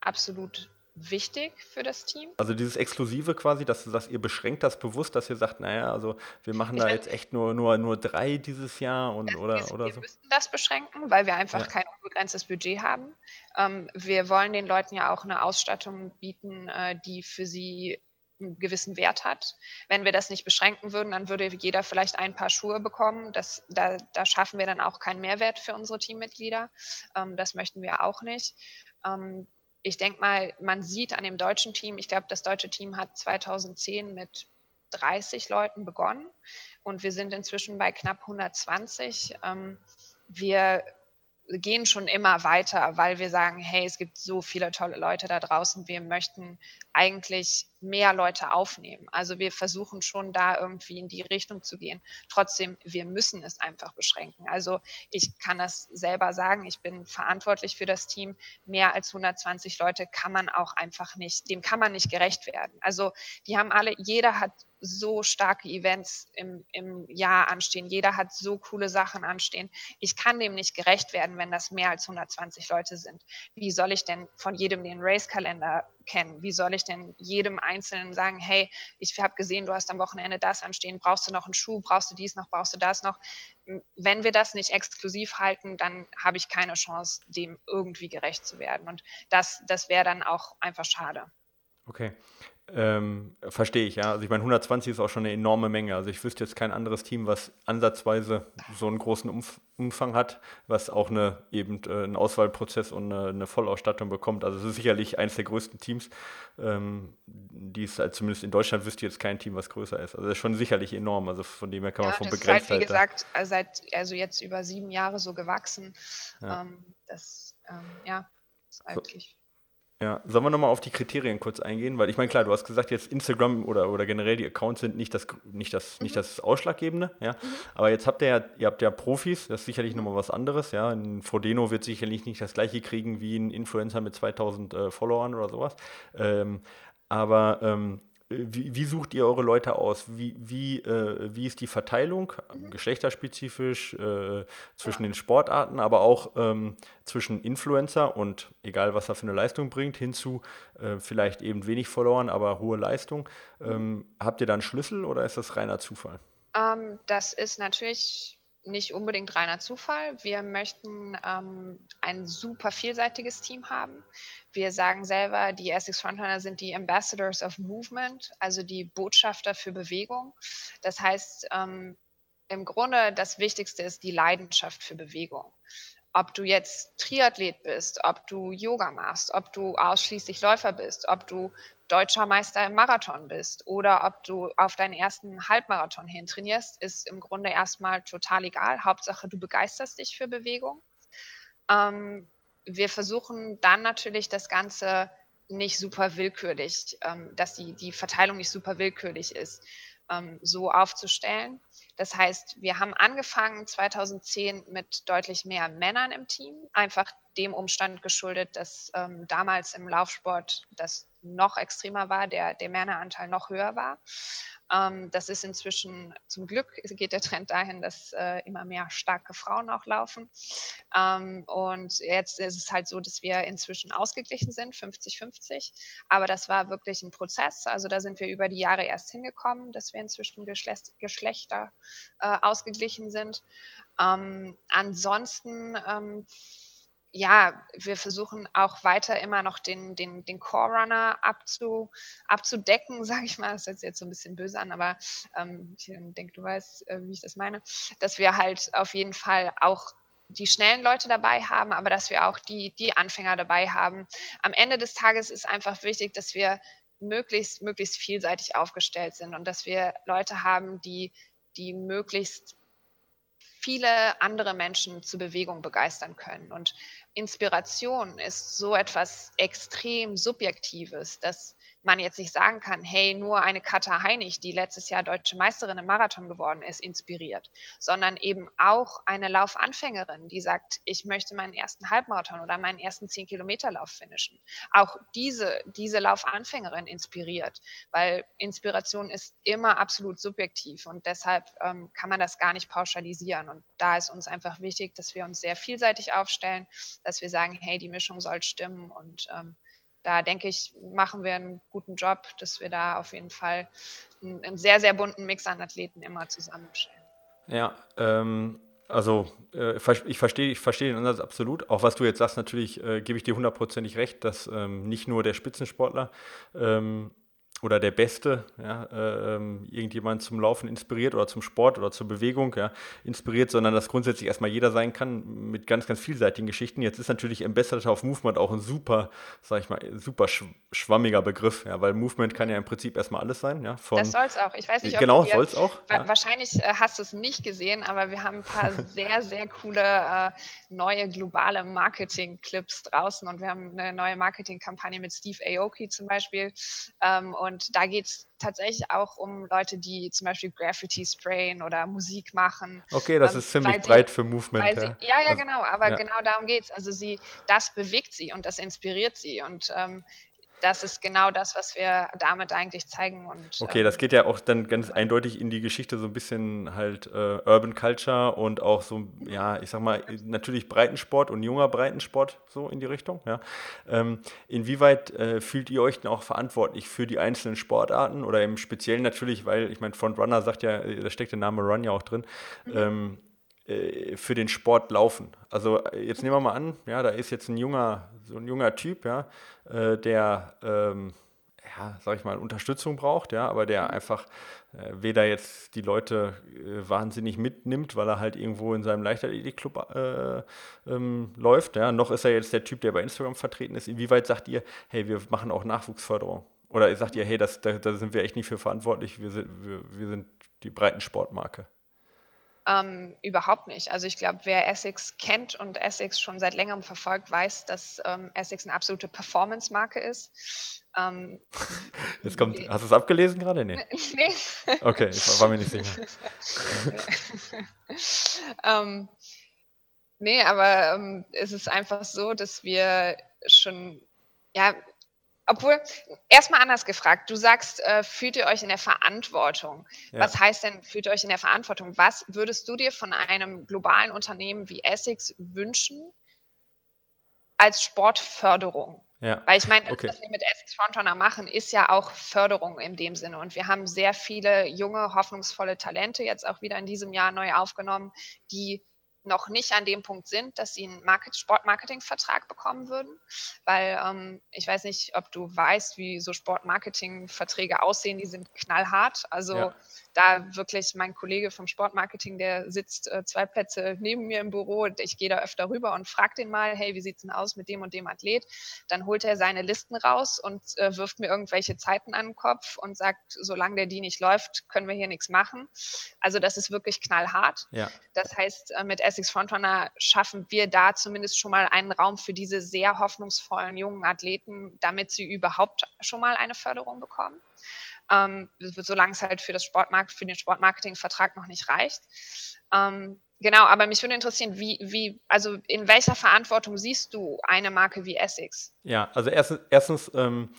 absolut wichtig für das Team. Also dieses Exklusive quasi, dass, dass ihr beschränkt das bewusst, dass ihr sagt, naja, also wir machen ich da jetzt echt nur, nur, nur drei dieses Jahr und, oder, wir, oder wir so. Wir müssen das beschränken, weil wir einfach ja. kein unbegrenztes Budget haben. Ähm, wir wollen den Leuten ja auch eine Ausstattung bieten, äh, die für sie einen gewissen Wert hat. Wenn wir das nicht beschränken würden, dann würde jeder vielleicht ein paar Schuhe bekommen. Das, da, da schaffen wir dann auch keinen Mehrwert für unsere Teammitglieder. Ähm, das möchten wir auch nicht. Ähm, ich denke mal, man sieht an dem deutschen Team, ich glaube, das deutsche Team hat 2010 mit 30 Leuten begonnen und wir sind inzwischen bei knapp 120. Ähm, wir gehen schon immer weiter, weil wir sagen, hey, es gibt so viele tolle Leute da draußen. Wir möchten eigentlich mehr Leute aufnehmen. Also wir versuchen schon da irgendwie in die Richtung zu gehen. Trotzdem, wir müssen es einfach beschränken. Also ich kann das selber sagen, ich bin verantwortlich für das Team. Mehr als 120 Leute kann man auch einfach nicht, dem kann man nicht gerecht werden. Also die haben alle, jeder hat so starke Events im, im Jahr anstehen. Jeder hat so coole Sachen anstehen. Ich kann dem nicht gerecht werden, wenn das mehr als 120 Leute sind. Wie soll ich denn von jedem den Race-Kalender kennen? Wie soll ich denn jedem Einzelnen sagen, hey, ich habe gesehen, du hast am Wochenende das anstehen, brauchst du noch einen Schuh, brauchst du dies noch, brauchst du das noch? Wenn wir das nicht exklusiv halten, dann habe ich keine Chance, dem irgendwie gerecht zu werden. Und das, das wäre dann auch einfach schade. Okay. Ähm, verstehe ich, ja. Also ich meine, 120 ist auch schon eine enorme Menge. Also ich wüsste jetzt kein anderes Team, was ansatzweise so einen großen Umf Umfang hat, was auch eine, eben äh, einen Auswahlprozess und eine, eine, Vollausstattung bekommt. Also es ist sicherlich eines der größten Teams. Ähm, die ist halt zumindest in Deutschland wüsste jetzt kein Team, was größer ist. Also das ist schon sicherlich enorm. Also von dem her kann ja, man von begrenzt. Halt, wie gesagt, äh, seit also jetzt über sieben Jahre so gewachsen. Ja. Ähm, das ähm, ja, ist eigentlich. Ja, sollen wir nochmal auf die Kriterien kurz eingehen? Weil ich meine, klar, du hast gesagt, jetzt Instagram oder, oder generell die Accounts sind nicht das, nicht das, mhm. nicht das Ausschlaggebende, ja. Mhm. Aber jetzt habt ihr ja, ihr habt ja Profis, das ist sicherlich nochmal was anderes, ja. Ein Frodeno wird sicherlich nicht das gleiche kriegen wie ein Influencer mit 2000 äh, Followern oder sowas. Ähm, aber ähm, wie, wie, sucht ihr eure Leute aus? Wie, wie, äh, wie ist die Verteilung, mhm. geschlechterspezifisch, äh, zwischen den Sportarten, aber auch ähm, zwischen Influencer und egal, was er für eine Leistung bringt, hinzu äh, vielleicht eben wenig verloren, aber hohe Leistung. Ähm, habt ihr da einen Schlüssel oder ist das reiner Zufall? Ähm, das ist natürlich nicht unbedingt reiner Zufall. Wir möchten ähm, ein super vielseitiges Team haben. Wir sagen selber, die Essex Frontrunner sind die Ambassadors of Movement, also die Botschafter für Bewegung. Das heißt, ähm, im Grunde das Wichtigste ist die Leidenschaft für Bewegung. Ob du jetzt Triathlet bist, ob du Yoga machst, ob du ausschließlich Läufer bist, ob du deutscher Meister im Marathon bist oder ob du auf deinen ersten Halbmarathon hin trainierst, ist im Grunde erstmal total egal. Hauptsache, du begeisterst dich für Bewegung. Ähm, wir versuchen dann natürlich das Ganze nicht super willkürlich, ähm, dass die, die Verteilung nicht super willkürlich ist, ähm, so aufzustellen. Das heißt, wir haben angefangen 2010 mit deutlich mehr Männern im Team, einfach dem Umstand geschuldet, dass ähm, damals im Laufsport das noch extremer war, der, der Männeranteil noch höher war. Ähm, das ist inzwischen zum Glück geht der Trend dahin, dass äh, immer mehr starke Frauen auch laufen. Ähm, und jetzt ist es halt so, dass wir inzwischen ausgeglichen sind, 50-50. Aber das war wirklich ein Prozess. Also da sind wir über die Jahre erst hingekommen, dass wir inzwischen Geschlecht, Geschlechter äh, ausgeglichen sind. Ähm, ansonsten ähm, ja, wir versuchen auch weiter immer noch den, den, den Core-Runner abzu, abzudecken, sage ich mal. Das hört sich jetzt so ein bisschen böse an, aber ähm, ich denke, du weißt, äh, wie ich das meine. Dass wir halt auf jeden Fall auch die schnellen Leute dabei haben, aber dass wir auch die, die Anfänger dabei haben. Am Ende des Tages ist einfach wichtig, dass wir möglichst, möglichst vielseitig aufgestellt sind und dass wir Leute haben, die, die möglichst viele andere Menschen zur Bewegung begeistern können. Und Inspiration ist so etwas extrem Subjektives, dass man jetzt nicht sagen kann, hey, nur eine Katha Heinig, die letztes Jahr deutsche Meisterin im Marathon geworden ist, inspiriert, sondern eben auch eine Laufanfängerin, die sagt, ich möchte meinen ersten Halbmarathon oder meinen ersten 10-Kilometer-Lauf finishen. Auch diese, diese Laufanfängerin inspiriert, weil Inspiration ist immer absolut subjektiv und deshalb ähm, kann man das gar nicht pauschalisieren. Und da ist uns einfach wichtig, dass wir uns sehr vielseitig aufstellen, dass wir sagen, hey, die Mischung soll stimmen und ähm, da denke ich, machen wir einen guten Job, dass wir da auf jeden Fall einen, einen sehr, sehr bunten Mix an Athleten immer zusammenstellen. Ja, ähm, also äh, ich verstehe ich versteh den Ansatz absolut. Auch was du jetzt sagst, natürlich äh, gebe ich dir hundertprozentig recht, dass ähm, nicht nur der Spitzensportler ähm, oder der Beste, ja, äh, ähm, irgendjemand zum Laufen inspiriert oder zum Sport oder zur Bewegung ja, inspiriert, sondern dass grundsätzlich erstmal jeder sein kann mit ganz, ganz vielseitigen Geschichten. Jetzt ist natürlich Ambassador of Movement auch ein super, sag ich mal, super sch schwammiger Begriff, ja, weil Movement kann ja im Prinzip erstmal alles sein. Ja, von, das soll es auch. Ich weiß nicht, ob genau, soll es auch. Wa. Wahrscheinlich äh, hast du es nicht gesehen, aber wir haben ein paar sehr, sehr coole äh, neue globale Marketing-Clips draußen und wir haben eine neue Marketingkampagne mit Steve Aoki zum Beispiel. Ähm, Und da geht es tatsächlich auch um Leute, die zum Beispiel Graffiti sprayen oder Musik machen. Okay, das ähm, ist ziemlich breit sie, für Movement. Ja. Sie, ja, ja, genau, aber ja. genau darum geht es. Also sie, das bewegt sie und das inspiriert sie. Und ähm, das ist genau das, was wir damit eigentlich zeigen. Und, okay, ähm, das geht ja auch dann ganz eindeutig in die Geschichte so ein bisschen halt äh, Urban Culture und auch so, ja, ich sag mal, natürlich Breitensport und junger Breitensport so in die Richtung. Ja. Ähm, inwieweit äh, fühlt ihr euch denn auch verantwortlich für die einzelnen Sportarten oder im Speziellen natürlich, weil ich meine, Frontrunner sagt ja, da steckt der Name Run ja auch drin. Mhm. Ähm, äh, für den Sport laufen. Also äh, jetzt nehmen wir mal an, ja, da ist jetzt ein junger, so ein junger Typ, ja, äh, der, ähm, ja, sag ich mal, Unterstützung braucht, ja, aber der einfach äh, weder jetzt die Leute äh, wahnsinnig mitnimmt, weil er halt irgendwo in seinem Leichtathletikclub äh, ähm, läuft, ja, noch ist er jetzt der Typ, der bei Instagram vertreten ist. Inwieweit sagt ihr, hey, wir machen auch Nachwuchsförderung? Oder sagt ihr, hey, das, da, da sind wir echt nicht für verantwortlich, wir sind, wir, wir sind die breiten Sportmarke? Ähm, überhaupt nicht. Also ich glaube, wer Essex kennt und Essex schon seit längerem verfolgt, weiß, dass ähm, Essex eine absolute Performance-Marke ist. Ähm, Jetzt kommt, hast du es abgelesen gerade? Nee. nee. Okay, ich war mir nicht sicher. ähm, nee, aber ähm, es ist einfach so, dass wir schon, ja, obwohl, erstmal anders gefragt, du sagst, äh, fühlt ihr euch in der Verantwortung? Ja. Was heißt denn, fühlt ihr euch in der Verantwortung? Was würdest du dir von einem globalen Unternehmen wie Essex wünschen als Sportförderung? Ja. Weil ich meine, okay. was wir mit Essex Frontrunner machen, ist ja auch Förderung in dem Sinne. Und wir haben sehr viele junge, hoffnungsvolle Talente jetzt auch wieder in diesem Jahr neu aufgenommen, die noch nicht an dem Punkt sind, dass sie einen Market Sportmarketing-Vertrag bekommen würden. Weil ähm, ich weiß nicht, ob du weißt, wie so Sportmarketing-Verträge aussehen. Die sind knallhart. Also ja da wirklich mein Kollege vom Sportmarketing, der sitzt äh, zwei Plätze neben mir im Büro. Ich gehe da öfter rüber und frage den mal, hey, wie sieht's denn aus mit dem und dem Athlet? Dann holt er seine Listen raus und äh, wirft mir irgendwelche Zeiten an den Kopf und sagt, solange der die nicht läuft, können wir hier nichts machen. Also das ist wirklich knallhart. Ja. Das heißt, äh, mit Essex Frontrunner schaffen wir da zumindest schon mal einen Raum für diese sehr hoffnungsvollen jungen Athleten, damit sie überhaupt schon mal eine Förderung bekommen ähm, solange es halt für, das Sportmarkt, für den Sportmarketingvertrag noch nicht reicht. Ähm, genau, aber mich würde interessieren, wie, wie, also in welcher Verantwortung siehst du eine Marke wie Essex? Ja, also erstens, erstens ähm,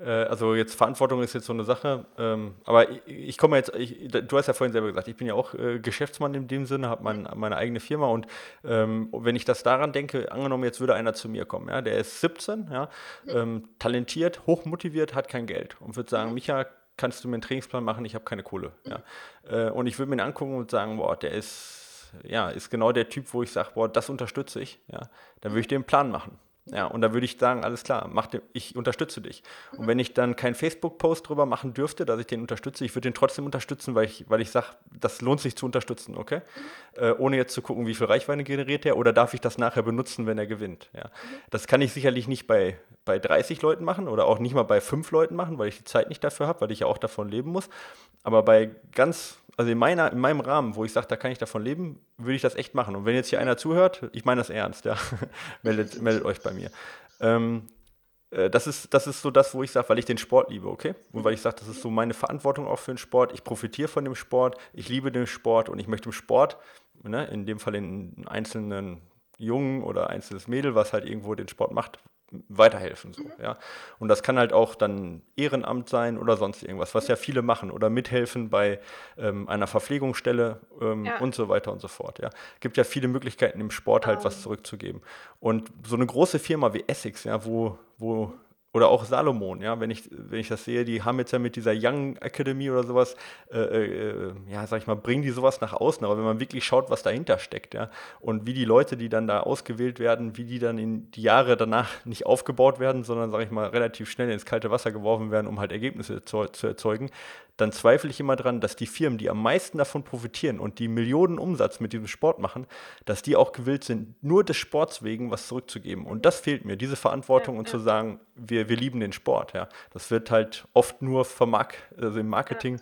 äh, also jetzt Verantwortung ist jetzt so eine Sache, ähm, aber ich, ich komme jetzt, ich, du hast ja vorhin selber gesagt, ich bin ja auch äh, Geschäftsmann in dem Sinne, habe mein, meine eigene Firma und ähm, wenn ich das daran denke, angenommen, jetzt würde einer zu mir kommen, ja, der ist 17, ja, ähm, talentiert, hochmotiviert, hat kein Geld und würde sagen, mhm. Micha, kannst du mir einen Trainingsplan machen, ich habe keine Kohle. Ja. Äh, und ich würde mir ihn angucken und sagen, boah, der ist, ja, ist genau der Typ, wo ich sage, boah, das unterstütze ich. Ja. Dann würde ich dir einen Plan machen. Ja, und da würde ich sagen, alles klar, mach den, ich unterstütze dich. Und wenn ich dann keinen Facebook-Post drüber machen dürfte, dass ich den unterstütze, ich würde den trotzdem unterstützen, weil ich, weil ich sage, das lohnt sich zu unterstützen, okay? Äh, ohne jetzt zu gucken, wie viel Reichweite generiert er oder darf ich das nachher benutzen, wenn er gewinnt. Ja. Das kann ich sicherlich nicht bei, bei 30 Leuten machen oder auch nicht mal bei 5 Leuten machen, weil ich die Zeit nicht dafür habe, weil ich ja auch davon leben muss. Aber bei ganz also in, meiner, in meinem Rahmen, wo ich sage, da kann ich davon leben, würde ich das echt machen. Und wenn jetzt hier einer zuhört, ich meine das ernst, ja, meldet, meldet euch bei mir. Ähm, äh, das, ist, das ist so das, wo ich sage, weil ich den Sport liebe, okay? Und weil ich sage, das ist so meine Verantwortung auch für den Sport. Ich profitiere von dem Sport, ich liebe den Sport und ich möchte im Sport, ne, in dem Fall in einzelnen Jungen oder einzelnes Mädel, was halt irgendwo den Sport macht, weiterhelfen. So, mhm. ja. Und das kann halt auch dann Ehrenamt sein oder sonst irgendwas, was ja viele machen oder mithelfen bei ähm, einer Verpflegungsstelle ähm, ja. und so weiter und so fort. Ja. Gibt ja viele Möglichkeiten im Sport halt um. was ähm. zurückzugeben. Und so eine große Firma wie Essex, ja, wo, wo oder auch Salomon, ja, wenn ich, wenn ich das sehe, die haben jetzt ja mit dieser Young Academy oder sowas, äh, äh, ja, sag ich mal, bringen die sowas nach außen. Aber wenn man wirklich schaut, was dahinter steckt, ja, und wie die Leute, die dann da ausgewählt werden, wie die dann in die Jahre danach nicht aufgebaut werden, sondern, sag ich mal, relativ schnell ins kalte Wasser geworfen werden, um halt Ergebnisse zu, zu erzeugen, dann zweifle ich immer dran, dass die Firmen, die am meisten davon profitieren und die Millionen Umsatz mit diesem Sport machen, dass die auch gewillt sind, nur des Sports wegen was zurückzugeben. Und das fehlt mir, diese Verantwortung ja, und ja. zu sagen, wir, wir lieben den Sport. Ja. Das wird halt oft nur vermark also im Marketing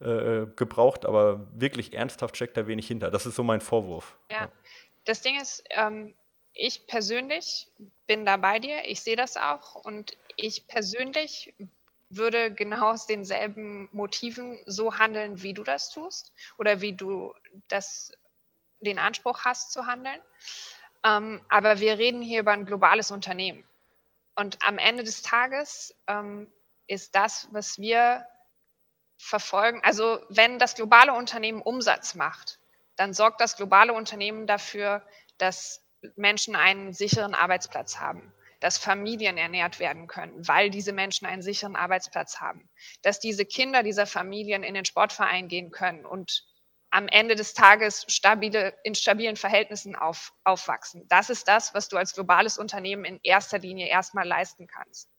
ja. äh, gebraucht, aber wirklich ernsthaft steckt da wenig hinter. Das ist so mein Vorwurf. Ja, das Ding ist, ähm, ich persönlich bin da bei dir, ich sehe das auch und ich persönlich würde genau aus denselben Motiven so handeln, wie du das tust oder wie du das, den Anspruch hast zu handeln. Ähm, aber wir reden hier über ein globales Unternehmen. Und am Ende des Tages ähm, ist das, was wir verfolgen, also wenn das globale Unternehmen Umsatz macht, dann sorgt das globale Unternehmen dafür, dass Menschen einen sicheren Arbeitsplatz haben, dass Familien ernährt werden können, weil diese Menschen einen sicheren Arbeitsplatz haben, dass diese Kinder dieser Familien in den Sportverein gehen können und am Ende des Tages stabile, in stabilen Verhältnissen auf, aufwachsen. Das ist das, was du als globales Unternehmen in erster Linie erstmal leisten kannst.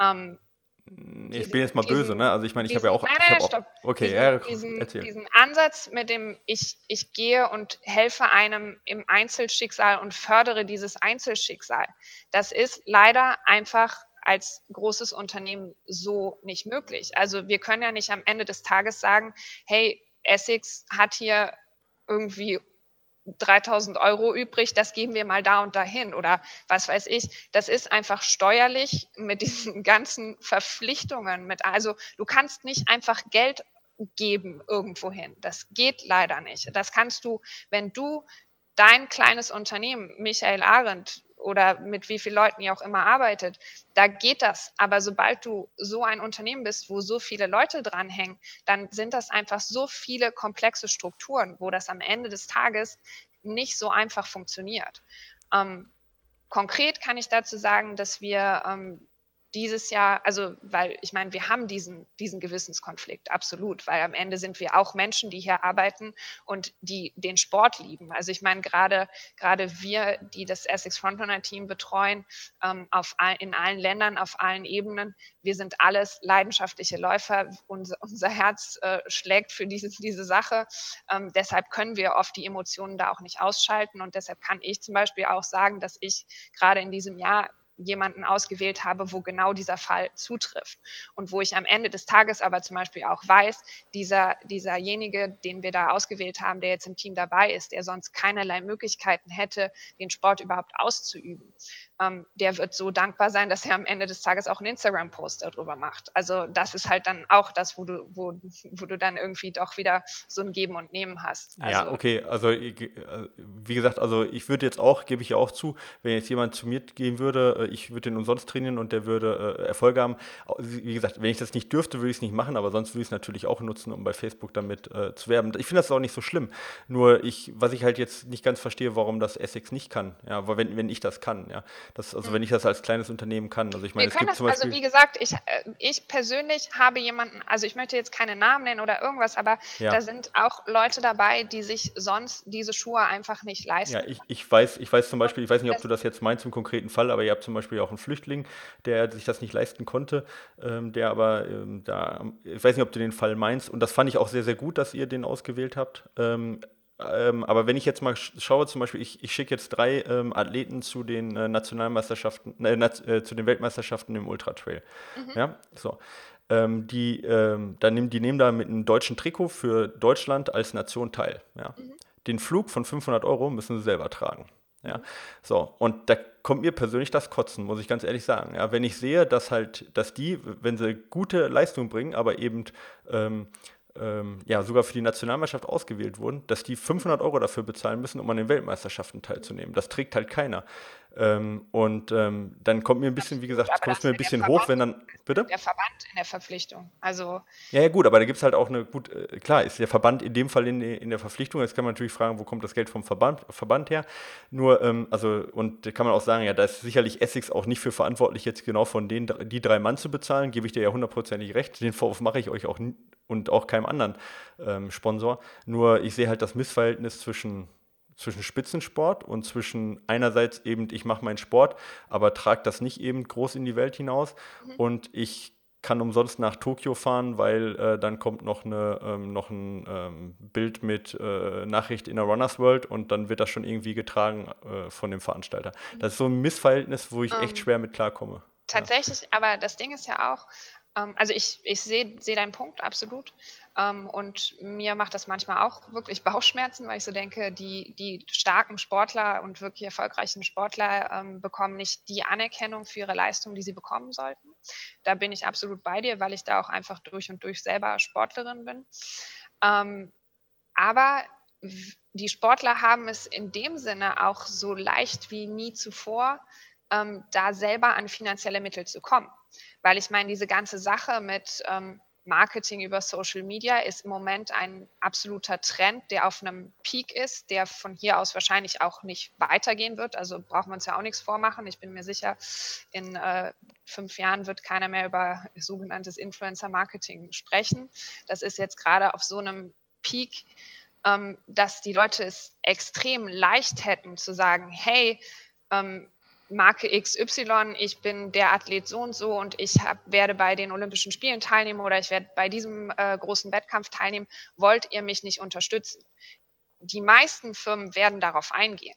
Ähm, ich bin jetzt mal diesen, böse, ne? Also ich meine, ich habe ja auch. Nein, nein, stopp. Okay, diesen, ja, diesen, diesen, Ansatz mit dem, ich, ich gehe und helfe einem im Einzelschicksal und fördere dieses Einzelschicksal, das ist leider einfach als großes Unternehmen so nicht möglich. Also wir können ja nicht am Ende des Tages sagen, hey, Essex hat hier irgendwie 3000 Euro übrig, das geben wir mal da und dahin oder was weiß ich. Das ist einfach steuerlich mit diesen ganzen Verpflichtungen mit. Also du kannst nicht einfach Geld geben irgendwohin. Das geht leider nicht. Das kannst du, wenn du dein kleines Unternehmen, Michael Arendt, oder mit wie vielen Leuten ihr auch immer arbeitet, da geht das. Aber sobald du so ein Unternehmen bist, wo so viele Leute dranhängen, dann sind das einfach so viele komplexe Strukturen, wo das am Ende des Tages nicht so einfach funktioniert. Ähm, konkret kann ich dazu sagen, dass wir ähm, dieses Jahr, also weil ich meine, wir haben diesen, diesen Gewissenskonflikt, absolut, weil am Ende sind wir auch Menschen, die hier arbeiten und die den Sport lieben. Also ich meine, gerade, gerade wir, die das Essex Frontrunner Team betreuen, ähm, auf all, in allen Ländern, auf allen Ebenen, wir sind alles leidenschaftliche Läufer. Unser, unser Herz äh, schlägt für diese, diese Sache. Ähm, deshalb können wir oft die Emotionen da auch nicht ausschalten und deshalb kann ich zum Beispiel auch sagen, dass ich gerade in diesem Jahr jemanden ausgewählt habe, wo genau dieser Fall zutrifft. Und wo ich am Ende des Tages aber zum Beispiel auch weiß, dieser, dieserjenige, den wir da ausgewählt haben, der jetzt im Team dabei ist, der sonst keinerlei Möglichkeiten hätte, den Sport überhaupt auszuüben, ähm, der wird so dankbar sein, dass er am Ende des Tages auch einen Instagram-Post darüber macht. Also das ist halt dann auch das, wo du, wo, wo du dann irgendwie doch wieder so ein Geben und Nehmen hast. Also, ja, okay. Also äh, wie gesagt, also ich würde jetzt auch, gebe ich ja auch zu, wenn jetzt jemand zu mir gehen würde, äh, ich würde den umsonst trainieren und der würde äh, Erfolge haben. Wie gesagt, wenn ich das nicht dürfte, würde ich es nicht machen, aber sonst würde ich es natürlich auch nutzen, um bei Facebook damit äh, zu werben. Ich finde das auch nicht so schlimm. Nur ich, was ich halt jetzt nicht ganz verstehe, warum das Essex nicht kann. Ja, wenn, wenn ich das kann, ja. Das, also wenn ich das als kleines Unternehmen kann. Also ich meine, es gibt das, zum Beispiel. Also wie gesagt, ich, äh, ich persönlich habe jemanden, also ich möchte jetzt keine Namen nennen oder irgendwas, aber ja. da sind auch Leute dabei, die sich sonst diese Schuhe einfach nicht leisten. Ja, ich, ich weiß, ich weiß zum Beispiel, ich weiß nicht, ob du das jetzt meinst im konkreten Fall, aber ihr habt zum Beispiel auch einen Flüchtling, der sich das nicht leisten konnte, ähm, der aber ähm, da, ich weiß nicht, ob du den Fall meinst, und das fand ich auch sehr, sehr gut, dass ihr den ausgewählt habt. Ähm, ähm, aber wenn ich jetzt mal schaue, zum Beispiel, ich, ich schicke jetzt drei ähm, Athleten zu den äh, Nationalmeisterschaften, äh, äh, zu den Weltmeisterschaften im Ultratrail. Mhm. Ja, so. Ähm, die, ähm, dann nehmen, die nehmen da mit einem deutschen Trikot für Deutschland als Nation teil. Ja. Mhm. Den Flug von 500 Euro müssen sie selber tragen. Ja, mhm. so, und da kommt mir persönlich das Kotzen, muss ich ganz ehrlich sagen. Ja, wenn ich sehe, dass halt, dass die, wenn sie gute Leistung bringen, aber eben ähm, ähm, ja, sogar für die Nationalmannschaft ausgewählt wurden, dass die 500 Euro dafür bezahlen müssen, um an den Weltmeisterschaften teilzunehmen. Das trägt halt keiner. Ähm, und ähm, dann kommt mir ein bisschen, wie gesagt, kommt es mir ein bisschen hoch, wenn dann. Bitte? Der Verband in der Verpflichtung. Also. Ja, ja gut, aber da gibt es halt auch eine gut, äh, klar, ist der Verband in dem Fall in, in der Verpflichtung. Jetzt kann man natürlich fragen, wo kommt das Geld vom Verband, Verband her? Nur, ähm, also, und da kann man auch sagen, ja, da ist sicherlich Essex auch nicht für verantwortlich, jetzt genau von denen die drei Mann zu bezahlen, gebe ich dir ja hundertprozentig recht. Den Vorwurf mache ich euch auch und auch keinem anderen ähm, Sponsor. Nur ich sehe halt das Missverhältnis zwischen zwischen Spitzensport und zwischen einerseits eben, ich mache meinen Sport, aber trage das nicht eben groß in die Welt hinaus mhm. und ich kann umsonst nach Tokio fahren, weil äh, dann kommt noch, eine, ähm, noch ein ähm, Bild mit äh, Nachricht in der Runners World und dann wird das schon irgendwie getragen äh, von dem Veranstalter. Mhm. Das ist so ein Missverhältnis, wo ich um, echt ähm, schwer mit klarkomme. Tatsächlich, ja. aber das Ding ist ja auch, also ich, ich sehe seh deinen Punkt absolut. Ähm, und mir macht das manchmal auch wirklich Bauchschmerzen, weil ich so denke, die, die starken Sportler und wirklich erfolgreichen Sportler ähm, bekommen nicht die Anerkennung für ihre Leistung, die sie bekommen sollten. Da bin ich absolut bei dir, weil ich da auch einfach durch und durch selber Sportlerin bin. Ähm, aber die Sportler haben es in dem Sinne auch so leicht wie nie zuvor, ähm, da selber an finanzielle Mittel zu kommen. Weil ich meine, diese ganze Sache mit ähm, Marketing über Social Media ist im Moment ein absoluter Trend, der auf einem Peak ist, der von hier aus wahrscheinlich auch nicht weitergehen wird. Also brauchen wir uns ja auch nichts vormachen. Ich bin mir sicher, in äh, fünf Jahren wird keiner mehr über sogenanntes Influencer-Marketing sprechen. Das ist jetzt gerade auf so einem Peak, ähm, dass die Leute es extrem leicht hätten zu sagen, hey, ähm, Marke XY, ich bin der Athlet so und so und ich hab, werde bei den Olympischen Spielen teilnehmen oder ich werde bei diesem äh, großen Wettkampf teilnehmen, wollt ihr mich nicht unterstützen? Die meisten Firmen werden darauf eingehen.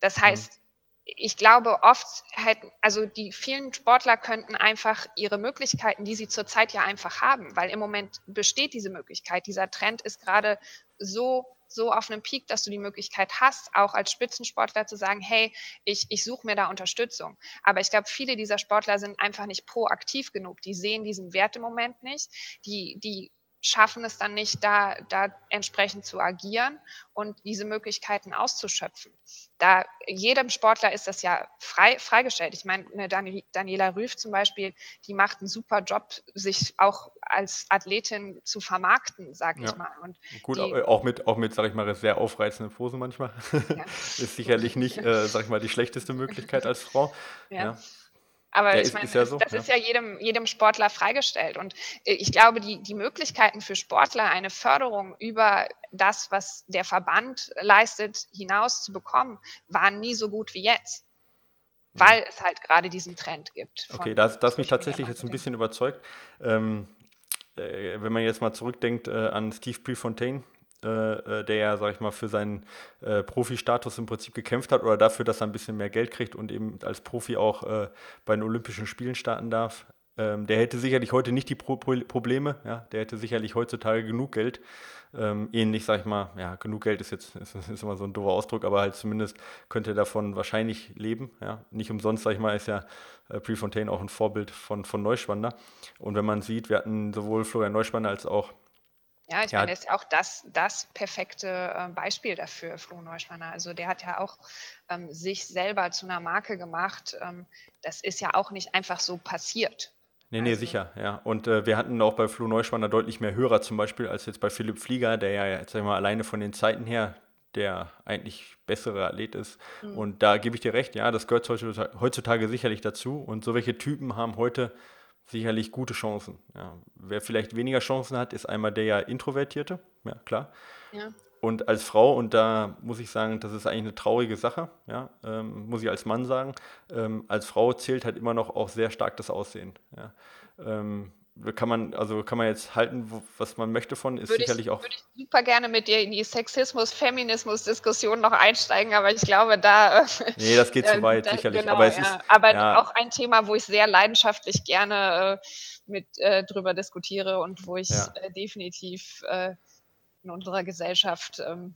Das heißt. Ich glaube oft hätten, also die vielen Sportler könnten einfach ihre Möglichkeiten, die sie zurzeit ja einfach haben, weil im Moment besteht diese Möglichkeit. Dieser Trend ist gerade so so auf einem Peak, dass du die Möglichkeit hast, auch als Spitzensportler zu sagen, hey, ich, ich suche mir da Unterstützung. Aber ich glaube, viele dieser Sportler sind einfach nicht proaktiv genug. Die sehen diesen Wert im Moment nicht. Die, die schaffen es dann nicht, da, da entsprechend zu agieren und diese Möglichkeiten auszuschöpfen. Da jedem Sportler ist das ja frei, freigestellt. Ich meine, eine Daniela Rüff zum Beispiel, die macht einen super Job, sich auch als Athletin zu vermarkten, sag ich ja. mal. Und Gut, die, auch mit, auch mit, sag ich mal, sehr aufreizenden Posen manchmal. Ja. ist sicherlich nicht, äh, sag ich mal, die schlechteste Möglichkeit als Frau. ja. ja. Aber ja, ich meine, ja so, das ja. ist ja jedem, jedem Sportler freigestellt. Und äh, ich glaube, die, die Möglichkeiten für Sportler, eine Förderung über das, was der Verband leistet, hinaus zu bekommen, waren nie so gut wie jetzt. Weil es halt gerade diesen Trend gibt. Okay, das, das mich tatsächlich jetzt ein bisschen überzeugt. Ähm, äh, wenn man jetzt mal zurückdenkt äh, an Steve Prefontaine, äh, äh, der ja, sag ich mal, für seinen äh, Profi-Status im Prinzip gekämpft hat oder dafür, dass er ein bisschen mehr Geld kriegt und eben als Profi auch äh, bei den Olympischen Spielen starten darf. Ähm, der hätte sicherlich heute nicht die Pro Probleme, ja, der hätte sicherlich heutzutage genug Geld. Ähm, ähnlich, sag ich mal, ja, genug Geld ist jetzt ist, ist immer so ein doofer Ausdruck, aber halt zumindest könnte er davon wahrscheinlich leben. Ja. Nicht umsonst, sag ich mal, ist ja äh, Prefontaine auch ein Vorbild von, von Neuschwander. Und wenn man sieht, wir hatten sowohl Florian Neuschwander als auch ja, ich ja. meine, ist auch das, das perfekte äh, Beispiel dafür, Flo Neuschwanner. Also der hat ja auch ähm, sich selber zu einer Marke gemacht. Ähm, das ist ja auch nicht einfach so passiert. Nee, nee, also. sicher, ja. Und äh, wir hatten auch bei Flo Neuschwanner deutlich mehr Hörer zum Beispiel als jetzt bei Philipp Flieger, der ja jetzt sag ich mal alleine von den Zeiten her der eigentlich bessere Athlet ist. Mhm. Und da gebe ich dir recht, ja, das gehört heutzutage sicherlich dazu. Und so welche Typen haben heute sicherlich gute Chancen. Ja. Wer vielleicht weniger Chancen hat, ist einmal der ja Introvertierte, ja klar. Ja. Und als Frau, und da muss ich sagen, das ist eigentlich eine traurige Sache, ja, ähm, muss ich als Mann sagen, ähm, als Frau zählt halt immer noch auch sehr stark das Aussehen. Ja. Ähm, kann man, also kann man jetzt halten, was man möchte von, ist würde sicherlich ich, auch. Würde ich super gerne mit dir in die Sexismus-Feminismus-Diskussion noch einsteigen, aber ich glaube, da. Äh, nee, das geht äh, zu weit, da, sicherlich. Genau, aber es ja. ist. Aber ja. auch ein Thema, wo ich sehr leidenschaftlich gerne äh, mit äh, drüber diskutiere und wo ich ja. Äh, definitiv äh, in unserer Gesellschaft ähm,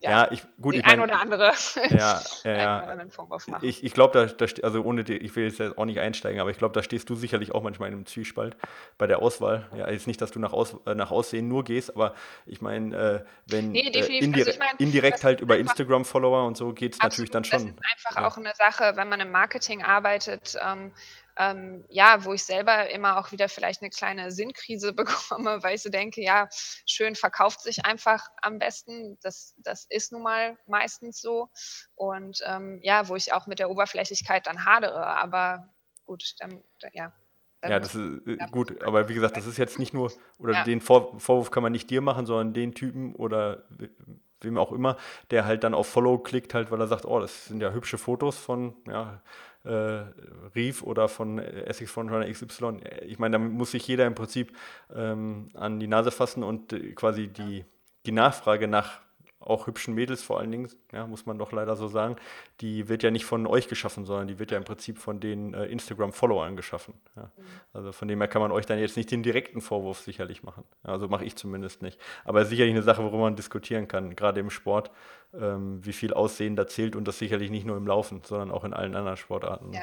ja, ja, ich, gut, die ich ein oder andere ja, ja, ja. Vorwurf machen. Ich, ich glaube, da, da, also ohne die, ich will jetzt auch nicht einsteigen, aber ich glaube, da stehst du sicherlich auch manchmal in einem Zwiespalt bei der Auswahl. Ja, jetzt nicht, dass du nach, Aus, äh, nach Aussehen nur gehst, aber ich meine, äh, wenn nee, äh, indire also ich mein, indirekt halt über Instagram-Follower und so geht es natürlich dann schon. Das ist einfach auch eine Sache, wenn man im Marketing arbeitet, ähm, ähm, ja, wo ich selber immer auch wieder vielleicht eine kleine Sinnkrise bekomme, weil ich so denke, ja, schön verkauft sich einfach am besten. Das, das ist nun mal meistens so. Und ähm, ja, wo ich auch mit der Oberflächlichkeit dann hadere. Aber gut, dann, ja. Ja, das ist äh, gut, aber wie gesagt, das ist jetzt nicht nur, oder ja. den Vor Vorwurf kann man nicht dir machen, sondern den Typen oder wem auch immer, der halt dann auf Follow klickt, halt, weil er sagt, oh, das sind ja hübsche Fotos von, ja, äh, rief oder von Essex Frontrunner XY. Ich meine, damit muss sich jeder im Prinzip ähm, an die Nase fassen und äh, quasi die, die Nachfrage nach auch hübschen Mädels vor allen Dingen, ja, muss man doch leider so sagen, die wird ja nicht von euch geschaffen, sondern die wird ja im Prinzip von den äh, Instagram-Followern geschaffen. Ja. Also von dem her kann man euch dann jetzt nicht den direkten Vorwurf sicherlich machen. Also mache ich zumindest nicht. Aber sicherlich eine Sache, worüber man diskutieren kann, gerade im Sport, ähm, wie viel Aussehen da zählt und das sicherlich nicht nur im Laufen, sondern auch in allen anderen Sportarten. Ja,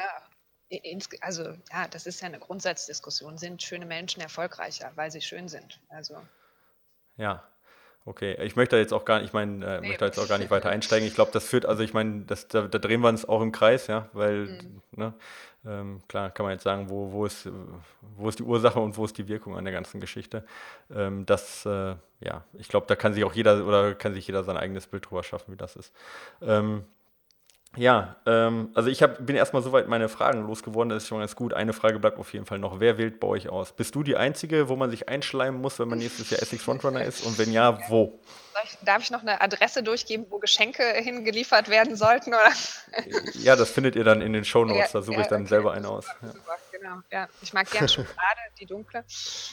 also ja, das ist ja eine Grundsatzdiskussion. Sind schöne Menschen erfolgreicher, weil sie schön sind? Also. Ja, Okay, ich möchte jetzt auch gar nicht, ich meine, äh, nee. möchte jetzt auch gar nicht weiter einsteigen. Ich glaube, das führt, also ich meine, da, da, drehen wir uns auch im Kreis, ja, weil, mhm. ne, ähm, klar kann man jetzt sagen, wo, wo, ist, wo ist die Ursache und wo ist die Wirkung an der ganzen Geschichte. Ähm, das, äh, ja, ich glaube, da kann sich auch jeder oder kann sich jeder sein eigenes Bild drüber schaffen, wie das ist. Ähm, ja, ähm, also ich hab, bin erstmal soweit meine Fragen losgeworden, das ist schon ganz gut. Eine Frage bleibt auf jeden Fall noch. Wer wählt bei euch aus? Bist du die Einzige, wo man sich einschleimen muss, wenn man nächstes Jahr Essex Frontrunner ist? Und wenn ja, wo? Darf ich noch eine Adresse durchgeben, wo Geschenke hingeliefert werden sollten? Oder? Ja, das findet ihr dann in den Shownotes, da suche ja, ich dann okay, selber einen aus. Super, ja. genau. Ja, ich mag gerne Schokolade, die dunkle.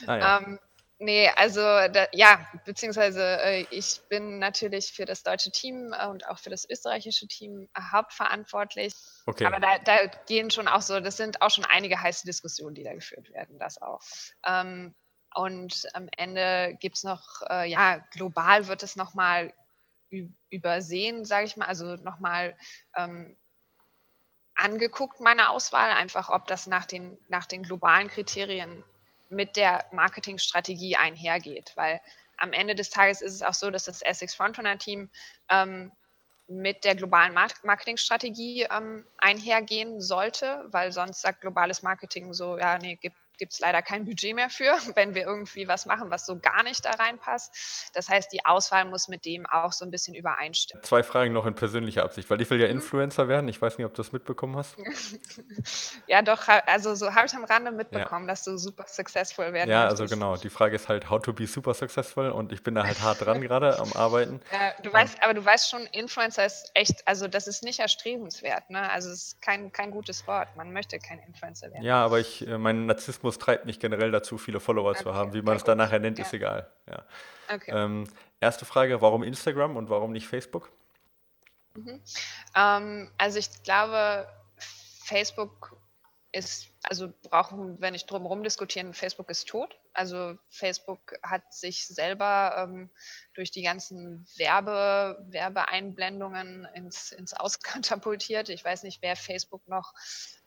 Ah, ja. ähm, Nee, also da, ja, beziehungsweise äh, ich bin natürlich für das deutsche Team äh, und auch für das österreichische Team hauptverantwortlich. Okay. Aber da, da, gehen schon auch so, das sind auch schon einige heiße Diskussionen, die da geführt werden, das auch. Ähm, und am Ende gibt es noch, äh, ja, global wird es nochmal übersehen, sage ich mal, also nochmal ähm, angeguckt, meine Auswahl, einfach ob das nach den, nach den globalen Kriterien mit der Marketingstrategie einhergeht. Weil am Ende des Tages ist es auch so, dass das Essex Frontrunner-Team ähm, mit der globalen Marketingstrategie ähm, einhergehen sollte, weil sonst sagt globales Marketing so, ja, nee, gibt gibt es leider kein Budget mehr für, wenn wir irgendwie was machen, was so gar nicht da reinpasst. Das heißt, die Auswahl muss mit dem auch so ein bisschen übereinstimmen. Zwei Fragen noch in persönlicher Absicht, weil ich will ja mhm. Influencer werden. Ich weiß nicht, ob du das mitbekommen hast. ja, doch, also so habe ich am Rande mitbekommen, ja. dass du super successful werden Ja, also genau. Die Frage ist halt, how to be super successful und ich bin da halt hart dran gerade am Arbeiten. Ja, du weißt, aber du weißt schon, Influencer ist echt, also das ist nicht erstrebenswert. Ne? Also es ist kein, kein gutes Wort. Man möchte kein Influencer werden. Ja, aber ich, äh, mein Narzissmus Algorithmus treibt mich generell dazu, viele Follower okay. zu haben. Wie man es dann nachher nennt, ja. ist egal. Ja. Okay. Ähm, erste Frage, warum Instagram und warum nicht Facebook? Mhm. Ähm, also ich glaube, Facebook ist, also brauchen wir nicht drum herum diskutieren, Facebook ist tot. Also Facebook hat sich selber ähm, durch die ganzen Werbe, Werbeeinblendungen ins, ins Auskatapultiert. Ich weiß nicht, wer Facebook noch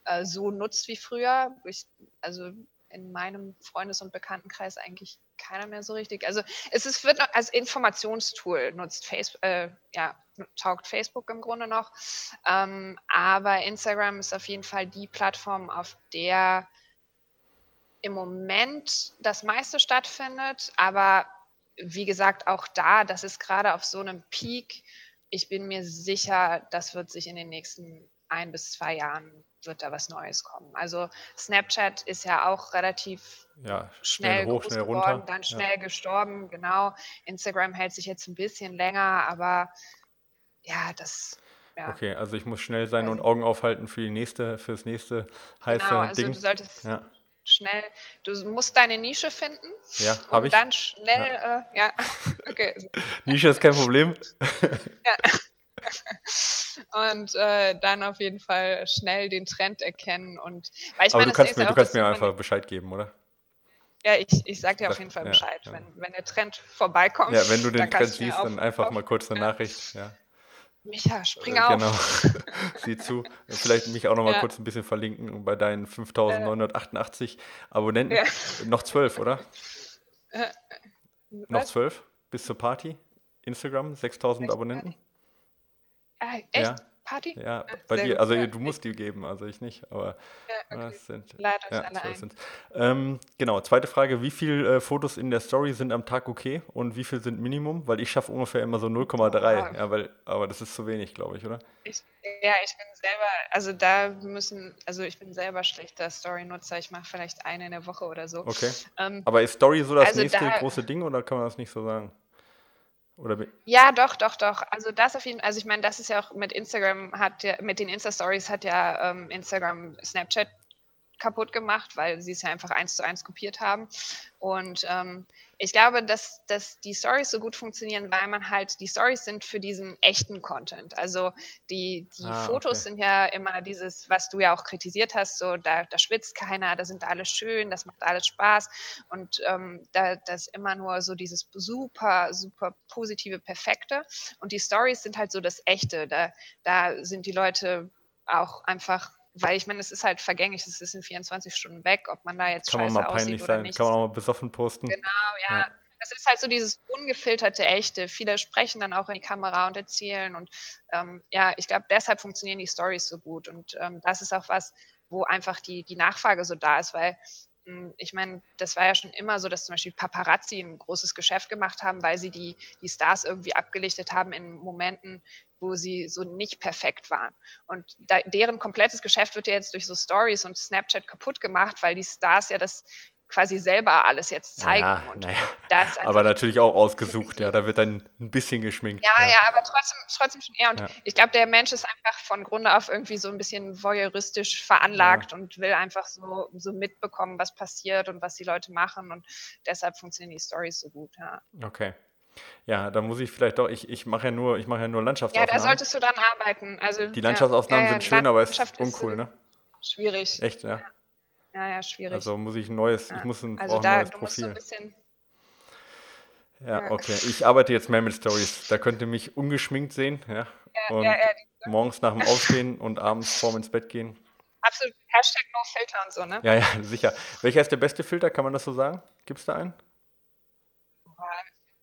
äh, so nutzt wie früher. Ich, also in meinem Freundes- und Bekanntenkreis eigentlich keiner mehr so richtig. Also es ist, wird noch als Informationstool nutzt Facebook, äh, ja, taugt Facebook im Grunde noch. Ähm, aber Instagram ist auf jeden Fall die Plattform, auf der im Moment das meiste stattfindet. Aber wie gesagt, auch da, das ist gerade auf so einem Peak. Ich bin mir sicher, das wird sich in den nächsten ein bis zwei Jahren wird da was Neues kommen. Also Snapchat ist ja auch relativ ja, schnell, schnell hoch, schnell geworden, runter. dann schnell ja. gestorben, genau. Instagram hält sich jetzt ein bisschen länger, aber ja, das. Ja. Okay, also ich muss schnell sein und Augen aufhalten für die nächste, fürs nächste heiße genau, also Ding. Du solltest ja. schnell, du musst deine Nische finden. Ja, habe ich. dann schnell, ja. Äh, ja. okay. Nische ist kein Problem. ja. und äh, dann auf jeden Fall schnell den Trend erkennen. Und, weil ich Aber meine, du kannst, mir, du kannst mir einfach Bescheid geben, oder? Ja, ich, ich sag dir auf jeden Fall Bescheid, ja, ja. Wenn, wenn der Trend vorbeikommt. Ja, wenn du den Trend siehst, dann einfach mal kurz eine Nachricht. Ja. Micha, spring äh, genau. auf. Genau. Sieh zu. Vielleicht mich auch noch mal ja. kurz ein bisschen verlinken bei deinen 5988 Abonnenten. Ja. Noch zwölf, oder? Äh, noch zwölf bis zur Party? Instagram, 6000 Abonnenten? Ah, echt? Ja. Party? Ja, bei Sehr dir. Also du musst die geben, also ich nicht. Aber ja, okay. das sind, Leider ja, alle ein. Ähm, genau, zweite Frage. Wie viele äh, Fotos in der Story sind am Tag okay und wie viel sind Minimum? Weil ich schaffe ungefähr immer so 0,3. Ja, weil, aber das ist zu wenig, glaube ich, oder? Ich, ja, ich bin selber, also da müssen, also ich bin selber schlechter Story-Nutzer. Ich mache vielleicht eine in der Woche oder so. Okay. Ähm, aber ist Story so das also nächste da, große Ding oder kann man das nicht so sagen? Oder ja, doch, doch, doch. Also das auf jeden Fall, also ich meine, das ist ja auch mit Instagram hat ja, mit den Insta-Stories hat ja ähm, Instagram Snapchat kaputt gemacht, weil sie es ja einfach eins zu eins kopiert haben. Und ähm, ich glaube, dass, dass die Stories so gut funktionieren, weil man halt, die Stories sind für diesen echten Content. Also die, die ah, Fotos okay. sind ja immer dieses, was du ja auch kritisiert hast, so da, da schwitzt keiner, da sind alle schön, das macht alles Spaß. Und ähm, da das immer nur so dieses super, super positive, perfekte. Und die Stories sind halt so das Echte. Da, da sind die Leute auch einfach weil ich meine, es ist halt vergänglich, es ist in 24 Stunden weg, ob man da jetzt kann scheiße man mal peinlich sein, nicht. kann man auch mal besoffen posten. Genau, ja. Ja. Es ist halt so dieses ungefilterte Echte. Viele sprechen dann auch in die Kamera und erzählen. Und ähm, ja, ich glaube, deshalb funktionieren die Stories so gut. Und ähm, das ist auch was, wo einfach die, die Nachfrage so da ist, weil ich meine, das war ja schon immer so, dass zum Beispiel Paparazzi ein großes Geschäft gemacht haben, weil sie die, die Stars irgendwie abgelichtet haben in Momenten, wo sie so nicht perfekt waren. Und da, deren komplettes Geschäft wird ja jetzt durch so Stories und Snapchat kaputt gemacht, weil die Stars ja das quasi selber alles jetzt zeigen. Ja, und naja. da ist Aber natürlich auch ausgesucht, ja. Da wird dann ein bisschen geschminkt. ja, ja, aber trotzdem, trotzdem schon eher. Und Ja. ich glaube, der Mensch ist einfach von Grunde auf irgendwie so ein bisschen voyeuristisch veranlagt und will einfach so, so mitbekommen, was passiert und was die Leute machen. Und deshalb funktionieren die Stories so gut. Ja, Okay. Ja, da muss ich vielleicht doch, ich, ich mache ja nur, ich mache ja nur ja Landschaftsaufnahmen. da solltest du dann arbeiten. Also, Die ja, Landschaftsaufnahmen ja, ja, sind schön, aber es Landschaft ist uncool, äh, ne? Schwierig. Echt, ja. Ja, ja, schwierig. Also muss ich ein neues, ich Ja. muss ein, also brauche ein da, neues musst so ein Profil. bisschen. Ja, Ja. okay. Ich arbeite jetzt mehr mit Stories. Da könnt ihr mich ungeschminkt sehen, ja. Und ja, ja, morgens nach dem Aufstehen und abends vorm ins Bett gehen. Absolut. Hashtag No Filter und so, ne? Ja, ja, sicher. Welcher ist der beste Filter? Kann man das so sagen? Gibt es da einen?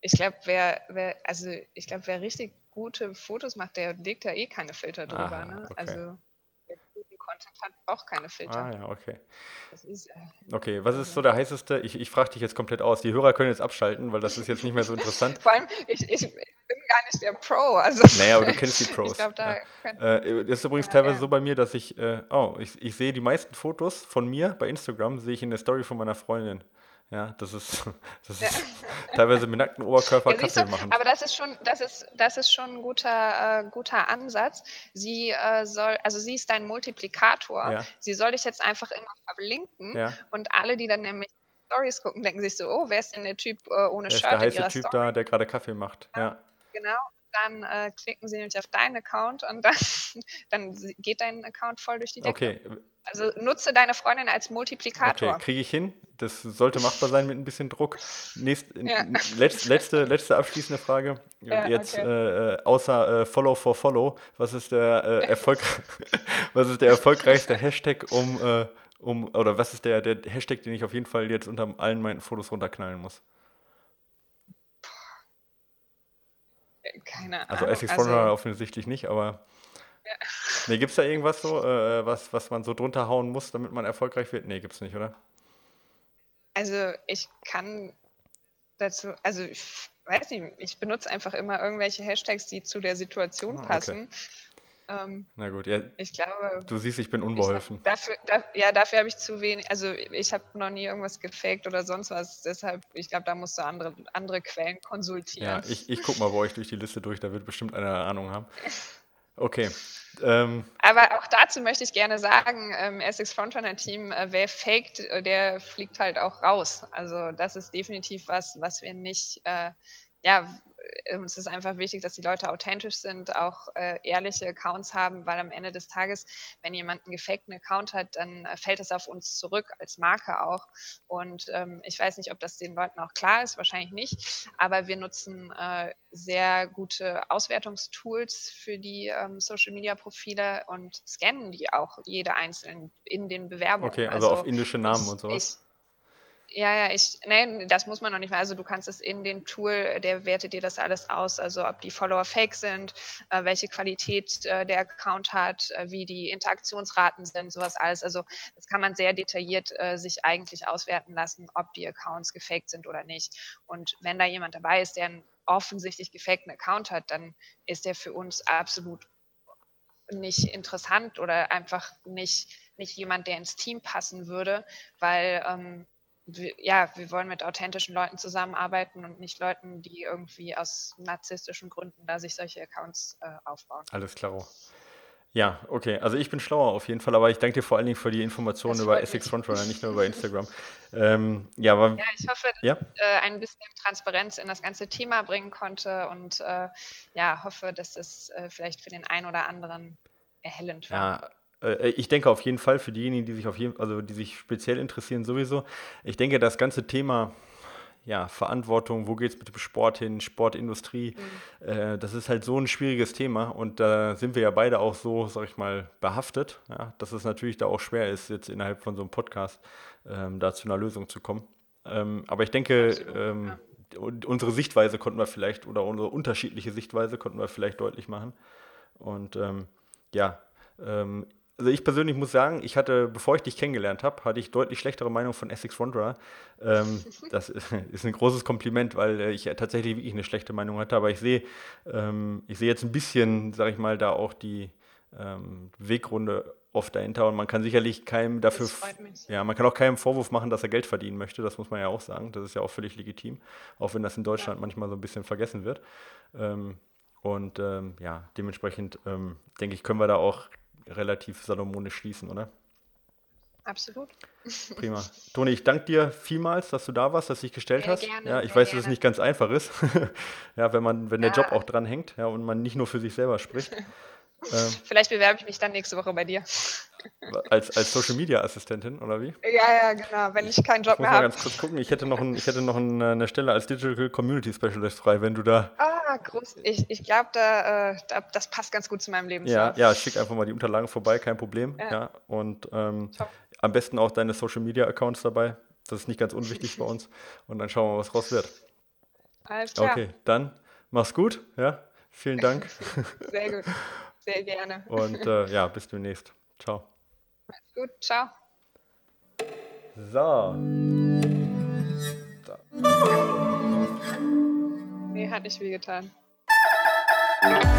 Ich glaube, wer, wer, also ich glaube, wer richtig gute Fotos macht, der legt da eh keine Filter drüber. Ne? okay. Also Content hat, braucht keine Filter. Ah ja, okay. Ist, äh, Okay, was ist so der heißeste? Ich, ich frage dich jetzt komplett aus. Die Hörer können jetzt abschalten, weil das ist jetzt nicht mehr so interessant. vor allem, ich, ich bin gar nicht der Pro. Also, Naja, aber du kennst die Pros. Ich glaube, da ja. können, Äh, ist übrigens Ja, teilweise ja. so bei mir, dass ich, äh, oh, ich, ich sehe die meisten Fotos von mir bei Instagram, sehe ich in der Story von meiner Freundin. Ja, das ist, das ist teilweise mit nacktem Oberkörper Ja, Kaffee du, machen. aber das ist schon, das ist, das ist schon ein guter, äh, guter Ansatz. Sie äh, soll, also sie ist dein Multiplikator. Ja. Sie soll dich jetzt einfach immer verlinken und alle, die dann nämlich Stories gucken, denken sich so, oh, wer ist denn der Typ äh, ohne ist Shirt der heiße Typ Story? da, der gerade Kaffee macht. Ja, Genau. Dann äh, klicken sie nämlich auf deinen Account und dann, dann geht dein Account voll durch die Decke. okay, Also nutze deine Freundin als Multiplikator. okay, kriege ich hin. Das sollte machbar sein mit ein bisschen Druck. Nächst, Ja. n- letz, letzte, letzte abschließende Frage. Ja, Jetzt okay. äh, äh, außer äh, Follow for Follow, was ist der äh, Erfolg, was ist der erfolgreichste Hashtag um, äh, um oder was ist der, der Hashtag, den ich auf jeden Fall jetzt unter allen meinen Fotos runterknallen muss? Keine Also Ahnung. Essex Frontrunner offensichtlich nicht, aber nee, gibt es da irgendwas so, äh, was, was man so drunter hauen muss, damit man erfolgreich wird? Nee, gibt's nicht, oder? Also ich kann dazu, also ich weiß nicht, ich benutze einfach immer irgendwelche Hashtags, die zu der Situation Ah, okay. passen. Ähm, Na gut, ja, ich glaube, du siehst, ich bin ich hab, unbeholfen. dafür, da, ja, dafür habe ich zu wenig, also ich habe noch nie irgendwas gefaked oder sonst was, deshalb, ich glaube, da musst du andere, andere Quellen Ja, konsultieren. ich, ich guck mal bei euch durch die Liste durch, da wird bestimmt einer Ahnung haben. Okay. Ähm, Aber auch dazu möchte ich gerne sagen, ähm, Essex Frontrunner Team, äh, wer faked, äh, der fliegt halt auch raus. Also das ist definitiv was, was wir nicht, äh, ja, uns ist einfach wichtig, dass die Leute authentisch sind, auch äh, ehrliche Accounts haben, weil am Ende des Tages, wenn jemand einen gefakten Account hat, dann äh, fällt es auf uns zurück, als Marke auch. Und ähm, ich weiß nicht, ob das den Leuten auch klar ist, wahrscheinlich nicht, aber wir nutzen äh, sehr gute Auswertungstools für die ähm, Social-Media-Profile und scannen die auch jede einzeln in den Bewerbungen. okay, also auf indische Namen ich, und sowas. Ich, ja, ja, ich, nee, das muss man noch nicht mal. Also du kannst es in den Tool, der wertet dir das alles aus, also ob die Follower fake sind, äh, welche Qualität äh, der Account hat, äh, wie die Interaktionsraten sind, sowas alles. Also das kann man sehr detailliert äh, sich eigentlich auswerten lassen, ob die Accounts gefaked sind oder nicht. Und wenn da jemand dabei ist, der einen offensichtlich gefakten Account hat, dann ist der für uns absolut nicht interessant oder einfach nicht, nicht jemand, der ins Team passen würde, weil ähm, ja, wir wollen mit authentischen Leuten zusammenarbeiten und nicht Leuten, die irgendwie aus narzisstischen Gründen da sich solche Accounts äh, aufbauen. Alles klar. Ja, okay. Also ich bin schlauer auf jeden Fall, aber ich danke dir vor allen Dingen für die Informationen über Essex. Frontrunner, nicht nur über Instagram. ähm, ja, aber Ja, ich hoffe, dass ja, ich äh, ein bisschen Transparenz in das ganze Thema bringen konnte und äh, ja, hoffe, dass es äh, vielleicht für den einen oder anderen erhellend war. ja, äh, ich denke auf jeden Fall für diejenigen, die sich auf jeden, also die sich speziell interessieren sowieso. Ich denke, das ganze Thema ja, Verantwortung, wo geht es mit dem Sport hin, Sportindustrie. Mhm. Äh, das ist halt so ein schwieriges Thema und da sind wir ja beide auch so, sag ich mal, behaftet, ja, dass es natürlich da auch schwer ist, jetzt innerhalb von so einem Podcast ähm, da zu einer Lösung zu kommen. Ähm, aber ich denke, Absolut, ähm, ja unsere Sichtweise konnten wir vielleicht oder unsere unterschiedliche Sichtweise konnten wir vielleicht deutlich machen. Und ähm, ja, ähm, also ich persönlich muss sagen, ich hatte, bevor ich dich kennengelernt habe, hatte ich deutlich schlechtere Meinung von Essex Wanderer. Ähm, das ist ein großes Kompliment, weil äh, ich tatsächlich wirklich eine schlechte Meinung hatte. Aber ich sehe, ähm, ich sehe jetzt ein bisschen, sage ich mal, da auch die ähm, Wegrunde oft dahinter und man kann sicherlich keinem dafür, ja, man kann auch keinem Vorwurf machen, dass er Geld verdienen möchte. Das muss man ja auch sagen. Das ist ja auch völlig legitim, auch wenn das in Deutschland ja. manchmal so ein bisschen vergessen wird. Ähm, und ähm, ja, dementsprechend ähm, denke ich, können wir da auch relativ salomonisch schließen, oder? Absolut. Prima. Toni, ich danke dir vielmals, dass du da warst, dass du dich gestellt sehr hast. Gerne, ja, ich weiß, gerne. dass es nicht ganz einfach ist. ja, wenn man, wenn der ja. Job auch dran hängt, ja, und man nicht nur für sich selber spricht. Ähm, Vielleicht bewerbe ich mich dann nächste Woche bei dir. Als, als Social Media Assistentin, oder wie? Ja, ja, genau, wenn ich keinen Job ich mehr habe. Ich muss mal ganz kurz gucken. Ich hätte noch, ein, ich hätte noch eine Stelle als Digital Community Specialist frei, wenn du da. Ah, groß. Ich, ich glaube, da, äh, da, das passt ganz gut zu meinem Leben. Ja, ja, schick einfach mal die Unterlagen vorbei, kein Problem. Ja. ja und ähm, am besten auch deine Social Media Accounts dabei. Das ist nicht ganz unwichtig bei uns. Und dann schauen wir, was raus wird. Alles klar. Okay, dann mach's gut. Ja, vielen Dank. Sehr gut. Sehr gerne. Und äh, ja, bis demnächst. Ciao. Mach's gut, ciao. So. Da. Nee, hat nicht wehgetan. getan.